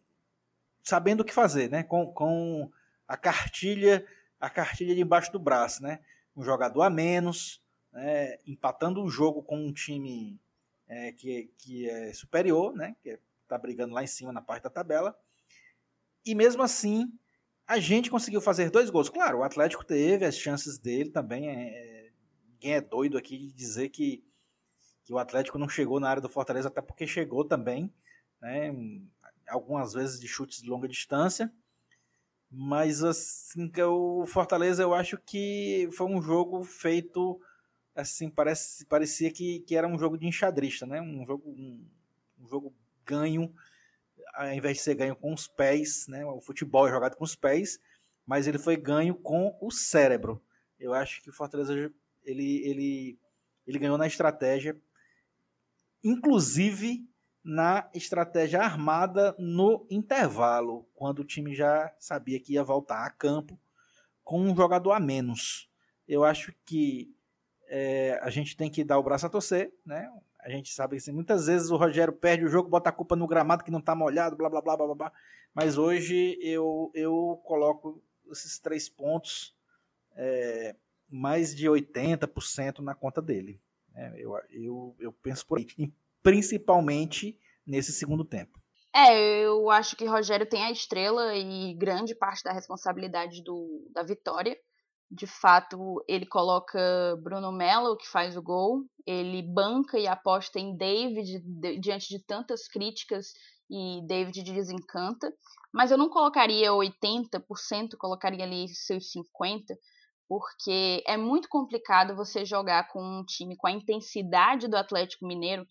sabendo o que fazer, né? Com, com a cartilha, a cartilha debaixo do braço, né? Um jogador a menos, né? empatando o jogo com um time é, que, que é superior, né? Que está brigando lá em cima na parte da tabela. E mesmo assim, a gente conseguiu fazer dois gols. Claro, o Atlético teve as chances dele também. É, é ninguém é doido aqui de dizer que que o Atlético não chegou na área do Fortaleza, até porque chegou também, né, algumas vezes de chutes de longa distância. Mas assim, que o Fortaleza eu acho que foi um jogo feito assim, parece, parecia que, que era um jogo de enxadrista, né? Um jogo um, um jogo ganho ao invés de ser ganho com os pés, né? O futebol é jogado com os pés, mas ele foi ganho com o cérebro. Eu acho que o Fortaleza ele, ele, ele ganhou na estratégia inclusive na estratégia armada no intervalo, quando o time já sabia que ia voltar a campo com um jogador a menos. Eu acho que é, a gente tem que dar o braço a torcer, né? A gente sabe que assim, muitas vezes o Rogério perde o jogo, bota a culpa no gramado que não está molhado, blá blá blá blá blá. Mas hoje eu, eu coloco esses três pontos, é, mais de 80% na conta dele. É, eu, eu, eu penso por aí. Principalmente nesse segundo tempo. É, eu acho que Rogério tem a estrela e grande parte da responsabilidade do, da vitória. De fato, ele coloca Bruno Mello, que faz o gol, ele banca e aposta em David diante de tantas críticas e David desencanta. Mas eu não colocaria 80%, colocaria ali seus 50%, porque é muito complicado você jogar com um time com a intensidade do Atlético Mineiro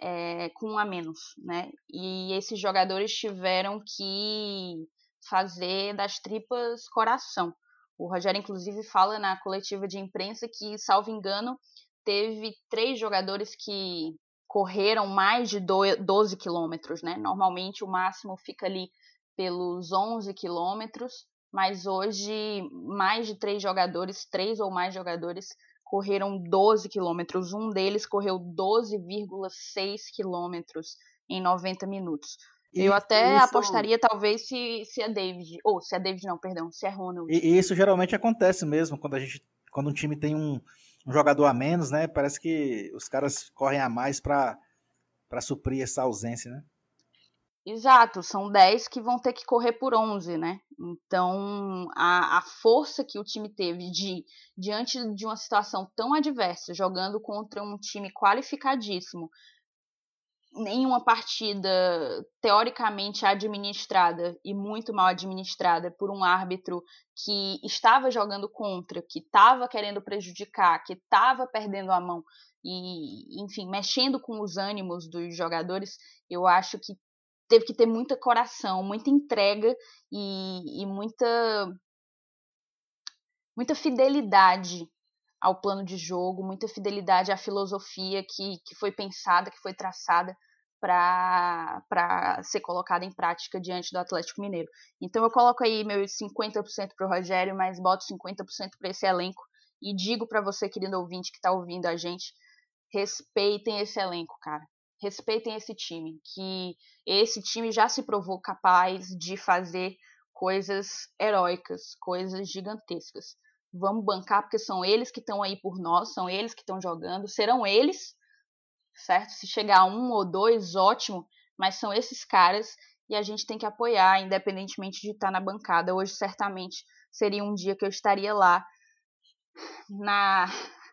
é, com um a menos, né? E esses jogadores tiveram que fazer das tripas coração. O Rogério, inclusive, fala na coletiva de imprensa que, salvo engano, teve três jogadores que correram mais de 12 quilômetros, né? Normalmente o máximo fica ali pelos 11 quilômetros, mas hoje mais de três jogadores, três ou mais jogadores, correram 12 quilômetros. Um deles correu 12,6 quilômetros. em 90 minutos. E eu até isso... apostaria, talvez, se, se é David. Ou se é David, não, perdão, se é Ronald. E, isso geralmente acontece mesmo, quando a gente. Quando um time tem um, um jogador a menos, né? Parece que os caras correm a mais para suprir essa ausência, né? Exato, são 10 que vão ter que correr por 11, né? Então, a, a força que o time teve de, diante de uma situação tão adversa, jogando contra um time qualificadíssimo, em uma partida teoricamente administrada e muito mal administrada por um árbitro que estava jogando contra, que estava querendo prejudicar, que estava perdendo a mão e, enfim, mexendo com os ânimos dos jogadores, eu acho que teve que ter muita coração, muita entrega e, e muita muita fidelidade ao plano de jogo, muita fidelidade à filosofia que, que foi pensada, que foi traçada para ser colocada em prática diante do Atlético Mineiro. Então eu coloco aí meus 50% para o Rogério, mas boto 50% para esse elenco e digo para você, querido ouvinte que está ouvindo a gente, respeitem esse elenco, cara respeitem esse time, que esse time já se provou capaz de fazer coisas heróicas, coisas gigantescas. Vamos bancar porque são eles que estão aí por nós, são eles que estão jogando, serão eles, certo? Se chegar um ou dois, ótimo, mas são esses caras e a gente tem que apoiar, independentemente de estar na bancada. Hoje, certamente, seria um dia que eu estaria lá na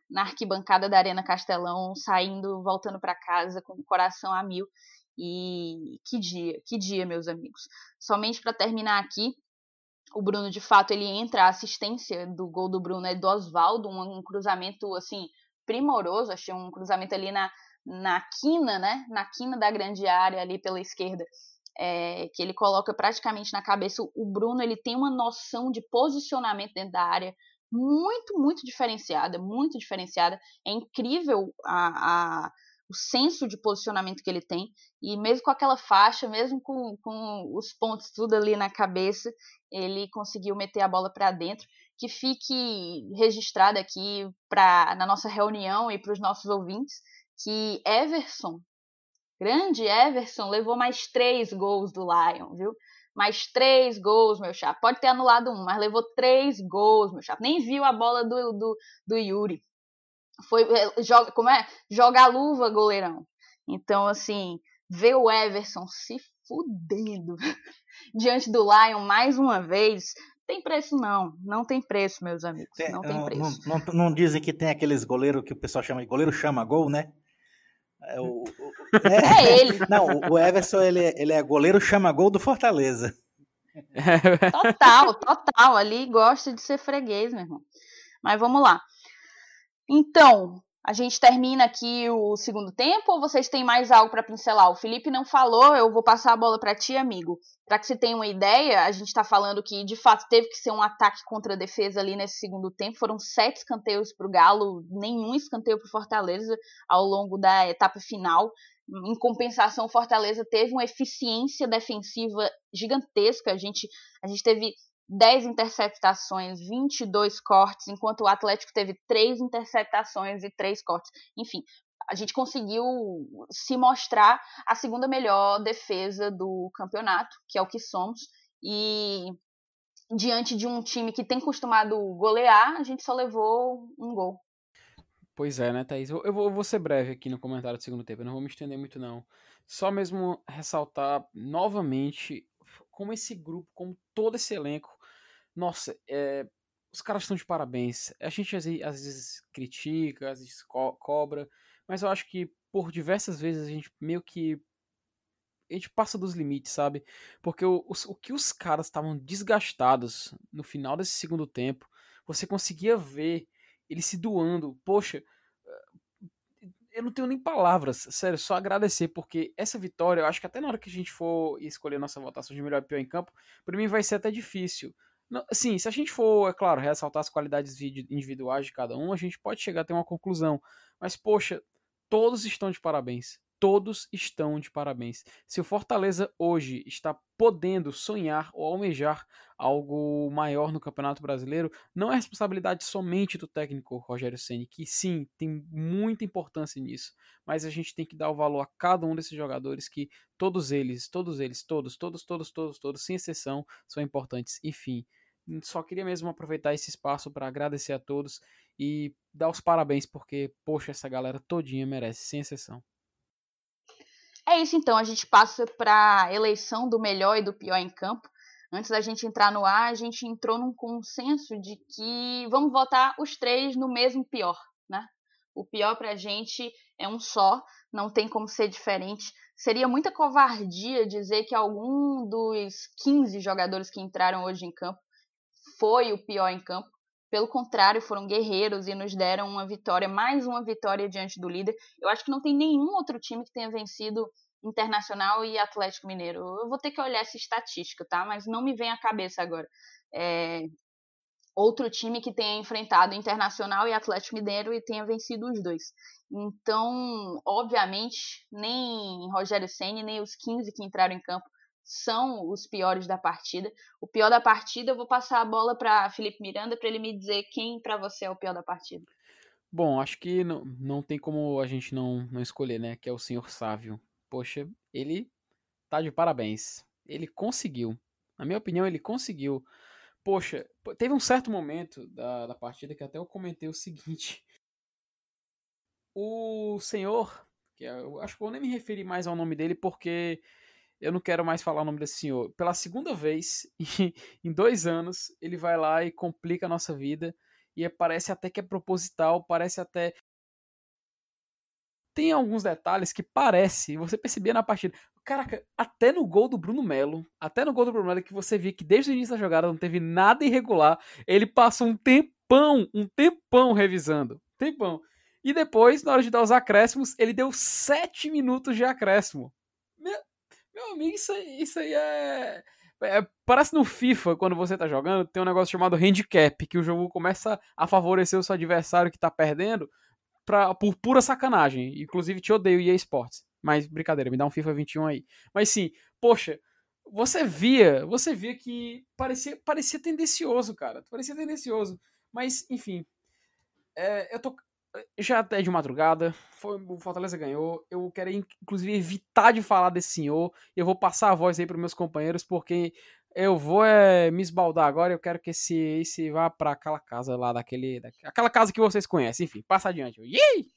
na arquibancada da Arena Castelão, saindo, voltando para casa com o coração a mil. E que dia, que dia, meus amigos. Somente para terminar aqui, o Bruno, de fato, ele entra, a assistência do gol do Bruno é do Oswaldo, um, um cruzamento, assim, primoroso, achei um cruzamento ali na, na quina, né, na quina da grande área ali pela esquerda, é, que ele coloca praticamente na cabeça. O Bruno, ele tem uma noção de posicionamento dentro da área, muito, muito diferenciada, muito diferenciada. É incrível a, a, o senso de posicionamento que ele tem. E mesmo com aquela faixa, mesmo com, com os pontos tudo ali na cabeça, ele conseguiu meter a bola para dentro. Que fique registrado aqui pra, na nossa reunião e para os nossos ouvintes que Everson, grande Everson, levou mais três gols do Lion, viu? Mais três gols, meu chapa. Pode ter anulado um, mas levou três gols, meu chapa. Nem viu a bola do, do, do Yuri. Foi, é, joga, como é? Joga a luva, goleirão. Então, assim, ver o Everson se fudendo [laughs] diante do Lion mais uma vez, tem preço não, não tem preço, meus amigos, tem, não tem preço. Não, não, não, dizem que tem aqueles goleiros que o pessoal chama de goleiro chama gol, né? É, o, o, é, é ele. [laughs] Não, o Everson ele, é, ele é goleiro chama gol do Fortaleza. [laughs] Total, total. Ali gosta de ser freguês, meu irmão. Mas vamos lá. Então, a gente termina aqui o segundo tempo ou vocês têm mais algo para pincelar? O Felipe não falou, eu vou passar a bola para ti, amigo. Para que você tenha uma ideia, a gente está falando que de fato teve que ser um ataque contra a defesa ali nesse segundo tempo. Foram sete escanteios para o Galo, nenhum escanteio para Fortaleza ao longo da etapa final. Em compensação, Fortaleza teve uma eficiência defensiva gigantesca. A gente, a gente teve 10 interceptações, 22 cortes, enquanto o Atlético teve 3 interceptações e 3 cortes. Enfim, a gente conseguiu se mostrar a segunda melhor defesa do campeonato, que é o que somos, e diante de um time que tem costumado golear, a gente só levou um gol. Pois é, né, Thaís? Eu vou, eu vou ser breve aqui no comentário do segundo tempo, eu não vou me estender muito, não. Só mesmo ressaltar novamente como esse grupo, como todo esse elenco, nossa, é, os caras estão de parabéns. A gente às vezes, critica, às vezes co cobra, mas eu acho que por diversas vezes a gente meio que a gente passa dos limites, sabe? Porque o, o, o que os caras estavam desgastados no final desse segundo tempo, você conseguia ver eles se doando. Poxa, eu não tenho nem palavras, sério, só agradecer, porque essa vitória, eu acho que até na hora que a gente for escolher nossa votação de melhor e pior em campo, para mim vai ser até difícil. Sim, se a gente for, é claro, ressaltar as qualidades individuais de cada um, a gente pode chegar a ter uma conclusão. Mas, poxa, todos estão de parabéns. Todos estão de parabéns. Se o Fortaleza hoje está podendo sonhar ou almejar algo maior no Campeonato Brasileiro, não é responsabilidade somente do técnico Rogério Ceni, que sim, tem muita importância nisso, mas a gente tem que dar o valor a cada um desses jogadores que todos eles, todos eles, todos, todos, todos, todos, todos, sem exceção, são importantes. Enfim, só queria mesmo aproveitar esse espaço para agradecer a todos e dar os parabéns porque, poxa, essa galera todinha merece, sem exceção. É isso então, a gente passa para a eleição do melhor e do pior em campo. Antes da gente entrar no ar, a gente entrou num consenso de que vamos votar os três no mesmo pior, né? O pior pra gente é um só, não tem como ser diferente. Seria muita covardia dizer que algum dos 15 jogadores que entraram hoje em campo foi o pior em campo. Pelo contrário, foram guerreiros e nos deram uma vitória, mais uma vitória diante do líder. Eu acho que não tem nenhum outro time que tenha vencido Internacional e Atlético Mineiro. Eu vou ter que olhar essa estatística, tá? Mas não me vem à cabeça agora. É... Outro time que tenha enfrentado Internacional e Atlético Mineiro e tenha vencido os dois. Então, obviamente, nem Rogério Senni, nem os 15 que entraram em campo são os piores da partida. O pior da partida, eu vou passar a bola para Felipe Miranda para ele me dizer quem para você é o pior da partida. Bom, acho que não, não tem como a gente não, não escolher, né? Que é o senhor Sávio. Poxa, ele tá de parabéns. Ele conseguiu. Na minha opinião, ele conseguiu. Poxa, teve um certo momento da, da partida que até eu comentei o seguinte. O senhor, que é, eu acho que eu nem me referi mais ao nome dele porque eu não quero mais falar o nome desse senhor. Pela segunda vez [laughs] em dois anos, ele vai lá e complica a nossa vida. E é, parece até que é proposital, parece até. Tem alguns detalhes que parece, você percebia na partida. Caraca, até no gol do Bruno Melo, até no gol do Bruno Melo, que você via que desde o início da jogada não teve nada irregular, ele passou um tempão, um tempão revisando. Tempão. E depois, na hora de dar os acréscimos, ele deu sete minutos de acréscimo. Meu, meu amigo, isso, isso aí é... é... Parece no FIFA, quando você tá jogando, tem um negócio chamado handicap, que o jogo começa a favorecer o seu adversário que tá perdendo pra, por pura sacanagem. Inclusive, te odeio EA Sports. Mas, brincadeira, me dá um FIFA 21 aí. Mas sim, poxa, você via, você via que parecia, parecia tendencioso, cara. Parecia tendencioso. Mas, enfim, é, eu tô já até de madrugada, foi, o Fortaleza ganhou. Eu quero, inclusive, evitar de falar desse senhor. Eu vou passar a voz aí para meus companheiros, porque eu vou é, me esbaldar agora. Eu quero que esse, esse vá para aquela casa lá, daquele, aquela casa que vocês conhecem. Enfim, passa adiante. Yee!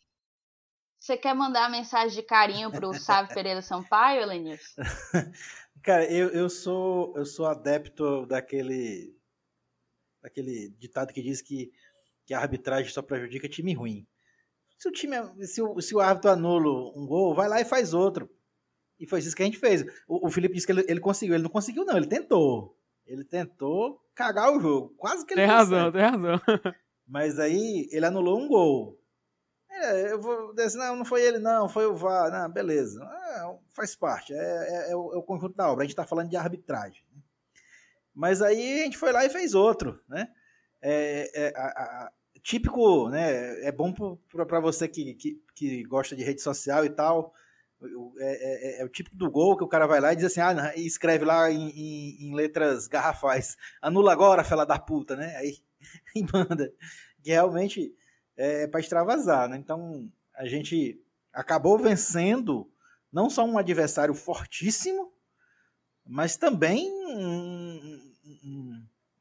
Você quer mandar mensagem de carinho pro Sávio Pereira Sampaio, Elenilson? [laughs] Cara, eu, eu, sou, eu sou adepto daquele, daquele ditado que diz que que a arbitragem só prejudica time ruim. Se o time, se o, se o árbitro anula um gol, vai lá e faz outro. E foi isso que a gente fez. O, o Felipe disse que ele, ele, conseguiu. Ele não conseguiu, não. Ele tentou. Ele tentou cagar o jogo. Quase que ele Tem razão, tem razão. [laughs] Mas aí ele anulou um gol. É, eu vou dizer, não, não foi ele, não, foi o VAR. Não, beleza. É, faz parte. É, é, é, o, é, o, conjunto da obra. A gente está falando de arbitragem. Mas aí a gente foi lá e fez outro, né? É, é, a, a, típico, né? É bom para você que, que, que, gosta de rede social e tal. É, é, é, o típico do gol que o cara vai lá e diz assim, ah, e escreve lá em, em, em, letras garrafais, anula agora, fela da puta, né? Aí [laughs] e manda. Que realmente é para extravasar, né? Então a gente acabou vencendo não só um adversário fortíssimo, mas também um,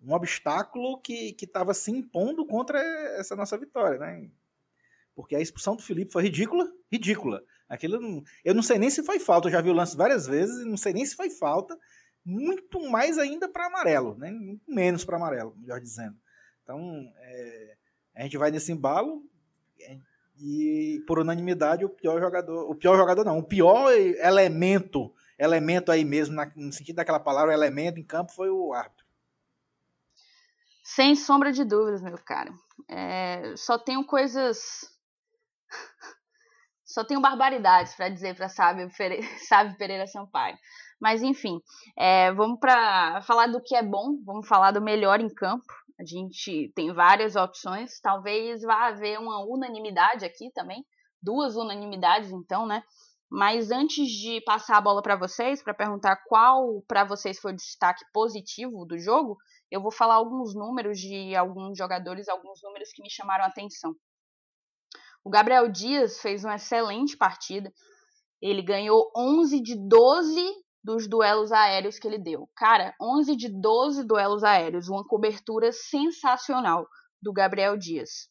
um, obstáculo que estava se impondo contra essa nossa vitória, né? Porque a expulsão do Felipe foi ridícula, ridícula. Aquilo, eu não sei nem se foi falta, eu já vi o lance várias vezes, não sei nem se foi falta, muito mais ainda para amarelo, né? menos para amarelo, melhor dizendo. Então, é, a gente vai nesse embalo é, e por unanimidade o pior jogador, o pior jogador não, o pior elemento, elemento aí mesmo, no sentido daquela palavra, elemento em campo foi o árbitro. Sem sombra de dúvidas, meu cara. É, só tenho coisas. [laughs] só tenho barbaridades para dizer para Sábio, [laughs] Sábio Pereira Sampaio. Mas enfim, é, vamos para falar do que é bom, vamos falar do melhor em campo. A gente tem várias opções, talvez vá haver uma unanimidade aqui também, duas unanimidades então, né? Mas antes de passar a bola para vocês, para perguntar qual para vocês foi o destaque positivo do jogo, eu vou falar alguns números de alguns jogadores, alguns números que me chamaram a atenção. O Gabriel Dias fez uma excelente partida. Ele ganhou 11 de 12 dos duelos aéreos que ele deu. Cara, 11 de 12 duelos aéreos, uma cobertura sensacional do Gabriel Dias.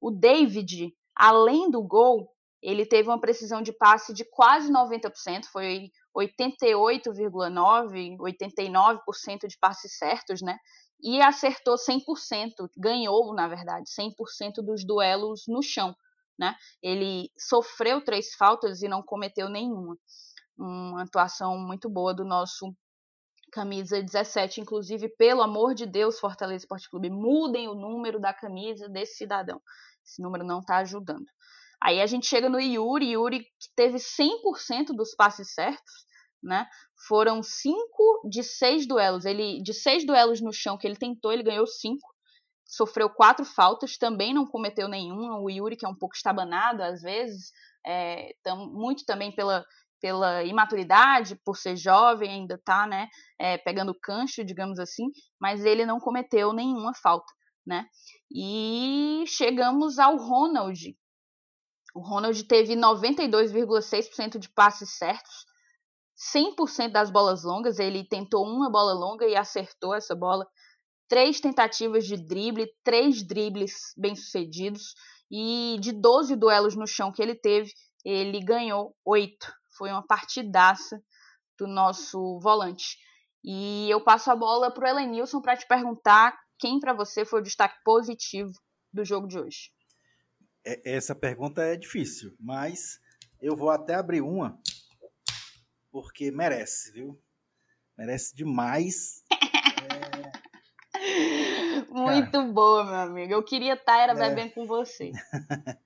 O David, além do gol, ele teve uma precisão de passe de quase 90%, foi 88,9%, 89% de passes certos, né? E acertou 100%, ganhou, na verdade, 100% dos duelos no chão, né? Ele sofreu três faltas e não cometeu nenhuma. Uma atuação muito boa do nosso camisa 17, inclusive, pelo amor de Deus, Fortaleza Esporte Clube, mudem o número da camisa desse cidadão. Esse número não está ajudando. Aí a gente chega no Yuri, Yuri que teve 100% dos passes certos, né? Foram cinco de seis duelos. Ele de seis duelos no chão que ele tentou, ele ganhou cinco. Sofreu quatro faltas, também não cometeu nenhuma. O Yuri, que é um pouco estabanado às vezes, é, tam, muito também pela, pela imaturidade, por ser jovem, ainda tá, né, é, pegando cancho, digamos assim, mas ele não cometeu nenhuma falta, né? E chegamos ao Ronald, o Ronald teve 92,6% de passes certos, 100% das bolas longas. Ele tentou uma bola longa e acertou essa bola. Três tentativas de drible, três dribles bem-sucedidos. E de 12 duelos no chão que ele teve, ele ganhou oito. Foi uma partidaça do nosso volante. E eu passo a bola para o Elenilson para te perguntar quem para você foi o destaque positivo do jogo de hoje. É, essa pergunta é difícil, mas eu vou até abrir uma, porque merece, viu? Merece demais. [laughs] É... Muito Cara, boa, meu amigo. Eu queria estar tá, era é... bebendo com você. [laughs]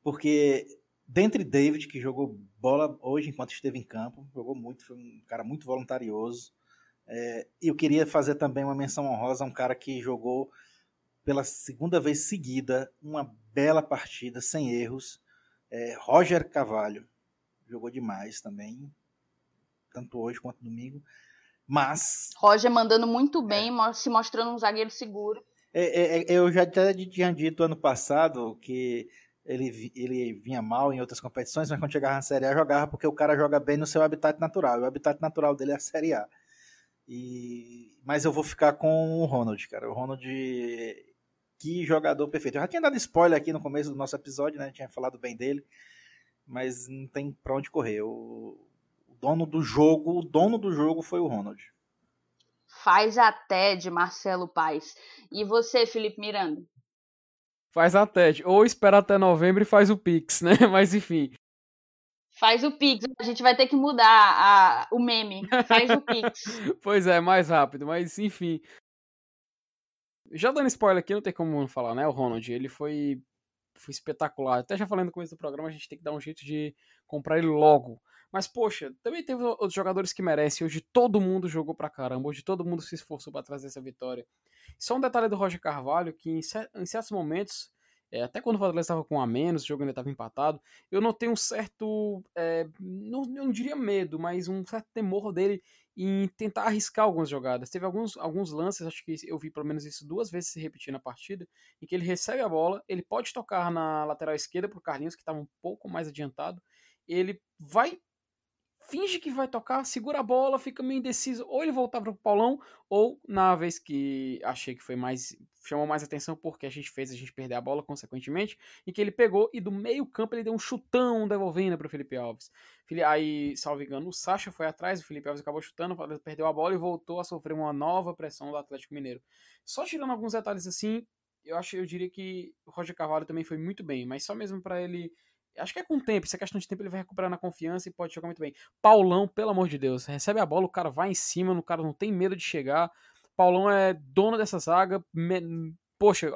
porque dentre David, que jogou bola hoje enquanto esteve em campo, jogou muito, foi um cara muito voluntarioso. É, eu queria fazer também uma menção honrosa a um cara que jogou pela segunda vez seguida, uma bela partida, sem erros. É, Roger Cavalho jogou demais também, tanto hoje quanto domingo. Mas. Roger mandando muito bem, é, se mostrando um zagueiro seguro. É, é, é eu já até tinha dito ano passado que ele, ele vinha mal em outras competições, mas quando chegava na Série A jogava porque o cara joga bem no seu habitat natural. E o habitat natural dele é a Série A. E, mas eu vou ficar com o Ronald, cara. O Ronald que jogador perfeito. Eu já tinha dado spoiler aqui no começo do nosso episódio, né? Tinha falado bem dele, mas não tem pra onde correr. O, o dono do jogo, o dono do jogo foi o Ronald. Faz até de Marcelo Paes. E você, Felipe Miranda? Faz até, ou espera até novembro e faz o Pix, né? [laughs] Mas enfim. Faz o Pix, a gente vai ter que mudar a, o meme. Faz o Pix. [laughs] pois é, mais rápido, mas enfim. Já dando spoiler aqui, não tem como não falar, né? O Ronald, ele foi, foi espetacular. Até já falando no começo do programa, a gente tem que dar um jeito de comprar ele logo. Mas, poxa, também teve outros jogadores que merecem. Hoje todo mundo jogou pra caramba. Hoje todo mundo se esforçou para trazer essa vitória. Só um detalhe do Roger Carvalho, que em, certos momentos, é, até quando o Fortaleza estava com a menos, o jogo ainda estava empatado, eu notei um certo, é, não, eu não diria medo, mas um certo temor dele em tentar arriscar algumas jogadas. Teve alguns, alguns lances, acho que eu vi pelo menos isso duas vezes se repetir na partida, em que ele recebe a bola, ele pode tocar na lateral esquerda para o Carlinhos, que estava um pouco mais adiantado, ele vai finge que vai tocar, segura a bola, fica meio indeciso, ou ele voltar para o Paulão, ou na vez que achei que foi mais chamou mais atenção porque a gente fez a gente perder a bola consequentemente, em que ele pegou e do meio campo ele deu um chutão devolvendo para o Felipe Alves. Aí, salvo engano, o Sacha foi atrás, o Felipe Alves acabou chutando, perdeu a bola e voltou a sofrer uma nova pressão do Atlético Mineiro. Só tirando alguns detalhes assim, eu acho, eu diria que o Roger Carvalho também foi muito bem, mas só mesmo para ele Acho que é com o tempo, se é questão de tempo, ele vai recuperando a confiança e pode jogar muito bem. Paulão, pelo amor de Deus, recebe a bola, o cara vai em cima, o cara não tem medo de chegar. Paulão é dono dessa zaga. Me... Poxa,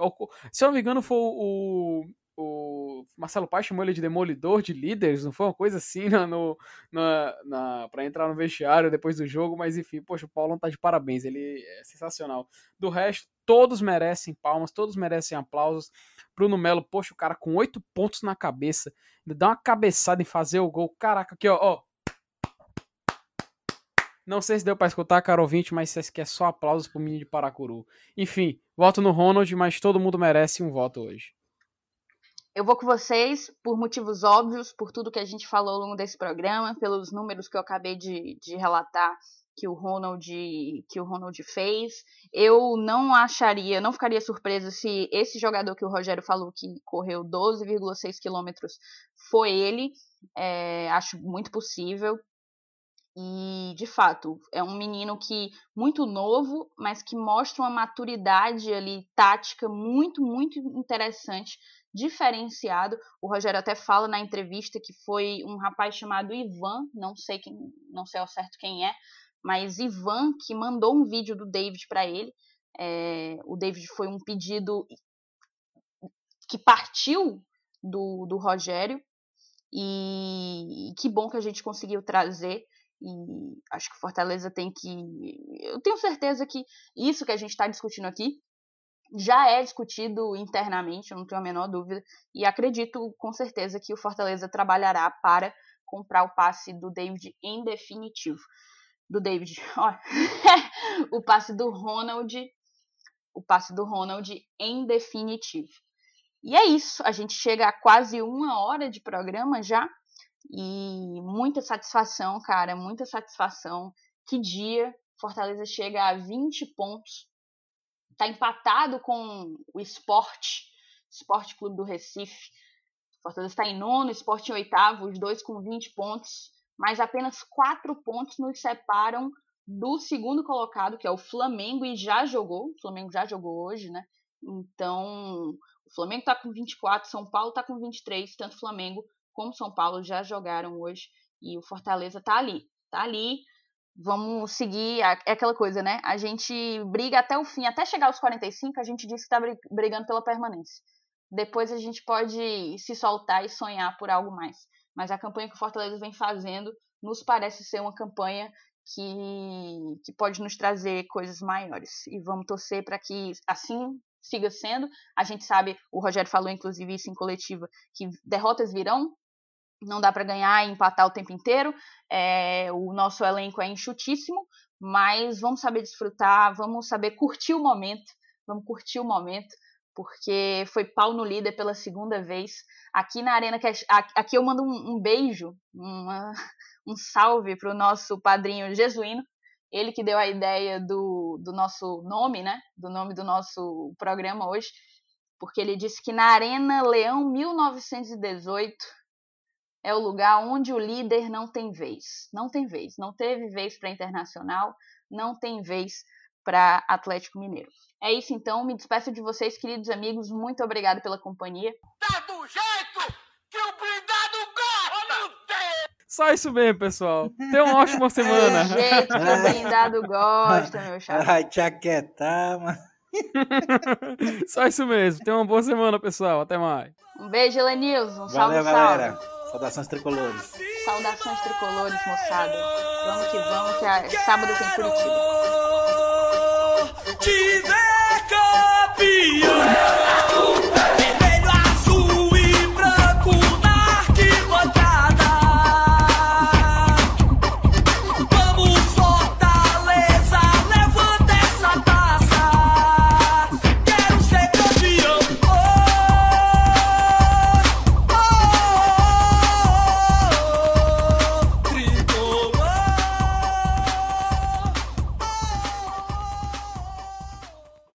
se eu não me engano, foi o, o Marcelo Paes chamou ele de demolidor de líderes, não foi uma coisa assim no, no, na, na, pra entrar no vestiário depois do jogo, mas enfim, poxa, o Paulão tá de parabéns, ele é sensacional. Do resto, todos merecem palmas, todos merecem aplausos. Bruno Melo, poxa, o cara com oito pontos na cabeça, dá uma cabeçada em fazer o gol. Caraca, aqui, ó, ó. Não sei se deu para escutar, caro ouvinte, mas aqui é só aplausos pro menino de Paracuru. Enfim, voto no Ronald, mas todo mundo merece um voto hoje. Eu vou com vocês por motivos óbvios, por tudo que a gente falou ao longo desse programa, pelos números que eu acabei de, de relatar que o Ronald que o Ronald fez. Eu não acharia, não ficaria surpresa se esse jogador que o Rogério falou que correu 12,6 quilômetros foi ele. É, acho muito possível. E, de fato, é um menino que muito novo, mas que mostra uma maturidade ali tática muito, muito interessante, diferenciado. O Rogério até fala na entrevista que foi um rapaz chamado Ivan, não sei quem, não sei ao certo quem é, mas Ivan que mandou um vídeo do David para ele. É, o David foi um pedido que partiu do, do Rogério e, e que bom que a gente conseguiu trazer e acho que Fortaleza tem que. Eu tenho certeza que isso que a gente está discutindo aqui já é discutido internamente, eu não tenho a menor dúvida. E acredito com certeza que o Fortaleza trabalhará para comprar o passe do David em definitivo. Do David, [laughs] ó, [laughs] o passe do Ronald, o passe do Ronald em definitivo. E é isso, a gente chega a quase uma hora de programa já. E muita satisfação, cara, muita satisfação. Que dia Fortaleza chega a 20 pontos. Tá empatado com o Esporte, Esporte Clube do Recife. Fortaleza está em nono, Esporte em oitavo, os dois com 20 pontos. Mas apenas quatro pontos nos separam do segundo colocado, que é o Flamengo, e já jogou. O Flamengo já jogou hoje, né? Então, o Flamengo tá com 24, São Paulo tá com 23, tanto Flamengo como São Paulo já jogaram hoje e o Fortaleza tá ali, tá ali. Vamos seguir, é aquela coisa, né? A gente briga até o fim, até chegar aos 45, a gente diz que tá brigando pela permanência. Depois a gente pode se soltar e sonhar por algo mais. Mas a campanha que o Fortaleza vem fazendo nos parece ser uma campanha que, que pode nos trazer coisas maiores. E vamos torcer para que assim siga sendo. A gente sabe, o Rogério falou inclusive isso em coletiva, que derrotas virão, não dá para ganhar e empatar o tempo inteiro. É, o nosso elenco é enxutíssimo, mas vamos saber desfrutar, vamos saber curtir o momento, vamos curtir o momento, porque foi pau no líder pela segunda vez. Aqui na Arena, aqui eu mando um, um beijo, uma, [laughs] um salve para o nosso padrinho Jesuíno, ele que deu a ideia do, do nosso nome, né? Do nome do nosso programa hoje, porque ele disse que na Arena Leão 1918 é o lugar onde o líder não tem vez. Não tem vez. Não teve vez para Internacional, não tem vez para Atlético Mineiro. É isso então, me despeço de vocês, queridos amigos. Muito obrigado pela companhia. Tá do jeito que o blindado gosta! Só isso mesmo, pessoal. Tenha uma ótima [laughs] semana. Do jeito que o blindado gosta, meu chapa. Ai, te aquietar, mano. [laughs] Só isso mesmo. Tenha uma boa semana, pessoal. Até mais. Um beijo, Elenilson. Valeu, salve, galera. salve. Saudações tricolores. Saudações tricolores, moçada. Vamos que vamos, que é sábado tem Curitiba.